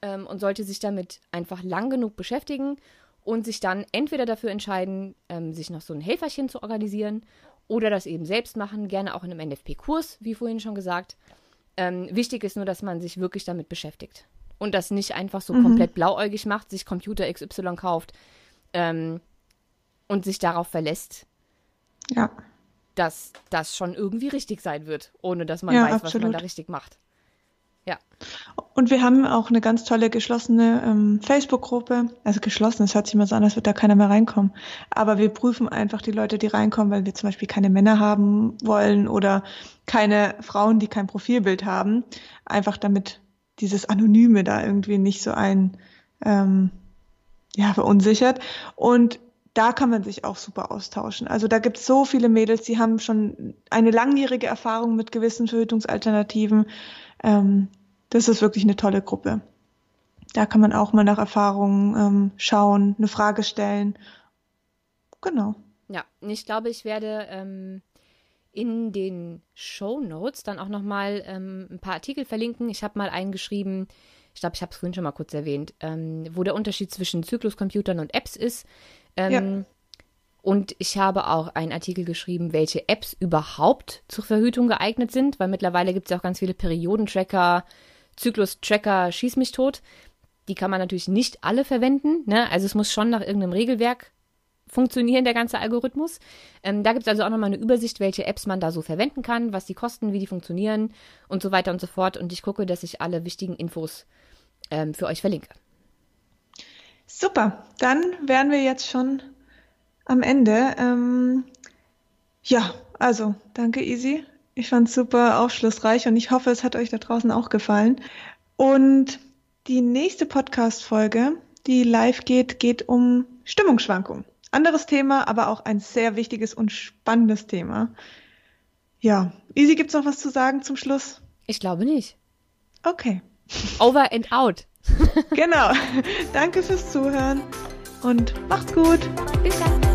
ähm, und sollte sich damit einfach lang genug beschäftigen und sich dann entweder dafür entscheiden, ähm, sich noch so ein Helferchen zu organisieren oder das eben selbst machen, gerne auch in einem NFP-Kurs, wie vorhin schon gesagt. Ähm, wichtig ist nur, dass man sich wirklich damit beschäftigt und das nicht einfach so mhm. komplett blauäugig macht, sich Computer XY kauft ähm, und sich darauf verlässt. Ja dass das schon irgendwie richtig sein wird, ohne dass man ja, weiß, absolut. was man da richtig macht. Ja. Und wir haben auch eine ganz tolle geschlossene ähm, Facebook-Gruppe. Also geschlossen, es hört sich immer so an, als wird da keiner mehr reinkommen. Aber wir prüfen einfach die Leute, die reinkommen, weil wir zum Beispiel keine Männer haben wollen oder keine Frauen, die kein Profilbild haben. Einfach damit dieses Anonyme da irgendwie nicht so ein ähm, ja, verunsichert. Und da kann man sich auch super austauschen. Also da gibt es so viele Mädels, die haben schon eine langjährige Erfahrung mit gewissen Verhütungsalternativen. Ähm, das ist wirklich eine tolle Gruppe. Da kann man auch mal nach Erfahrungen ähm, schauen, eine Frage stellen. Genau. Ja, ich glaube, ich werde ähm, in den Show Notes dann auch nochmal ähm, ein paar Artikel verlinken. Ich habe mal einen geschrieben, ich glaube, ich habe es vorhin schon mal kurz erwähnt, ähm, wo der Unterschied zwischen Zykluscomputern und Apps ist. Ähm, ja. Und ich habe auch einen Artikel geschrieben, welche Apps überhaupt zur Verhütung geeignet sind, weil mittlerweile gibt es ja auch ganz viele Periodentracker, Zyklus-Tracker, Schieß mich tot. Die kann man natürlich nicht alle verwenden. Ne? Also es muss schon nach irgendeinem Regelwerk funktionieren, der ganze Algorithmus. Ähm, da gibt es also auch nochmal eine Übersicht, welche Apps man da so verwenden kann, was die kosten, wie die funktionieren und so weiter und so fort. Und ich gucke, dass ich alle wichtigen Infos ähm, für euch verlinke. Super, dann wären wir jetzt schon am Ende. Ähm, ja, also danke Easy. Ich fand es super aufschlussreich und ich hoffe, es hat euch da draußen auch gefallen. Und die nächste Podcast-Folge, die live geht, geht um Stimmungsschwankungen. Anderes Thema, aber auch ein sehr wichtiges und spannendes Thema. Ja, Easy, gibt's noch was zu sagen zum Schluss? Ich glaube nicht. Okay. Over and out. genau. Danke fürs Zuhören und macht's gut. Bis dann.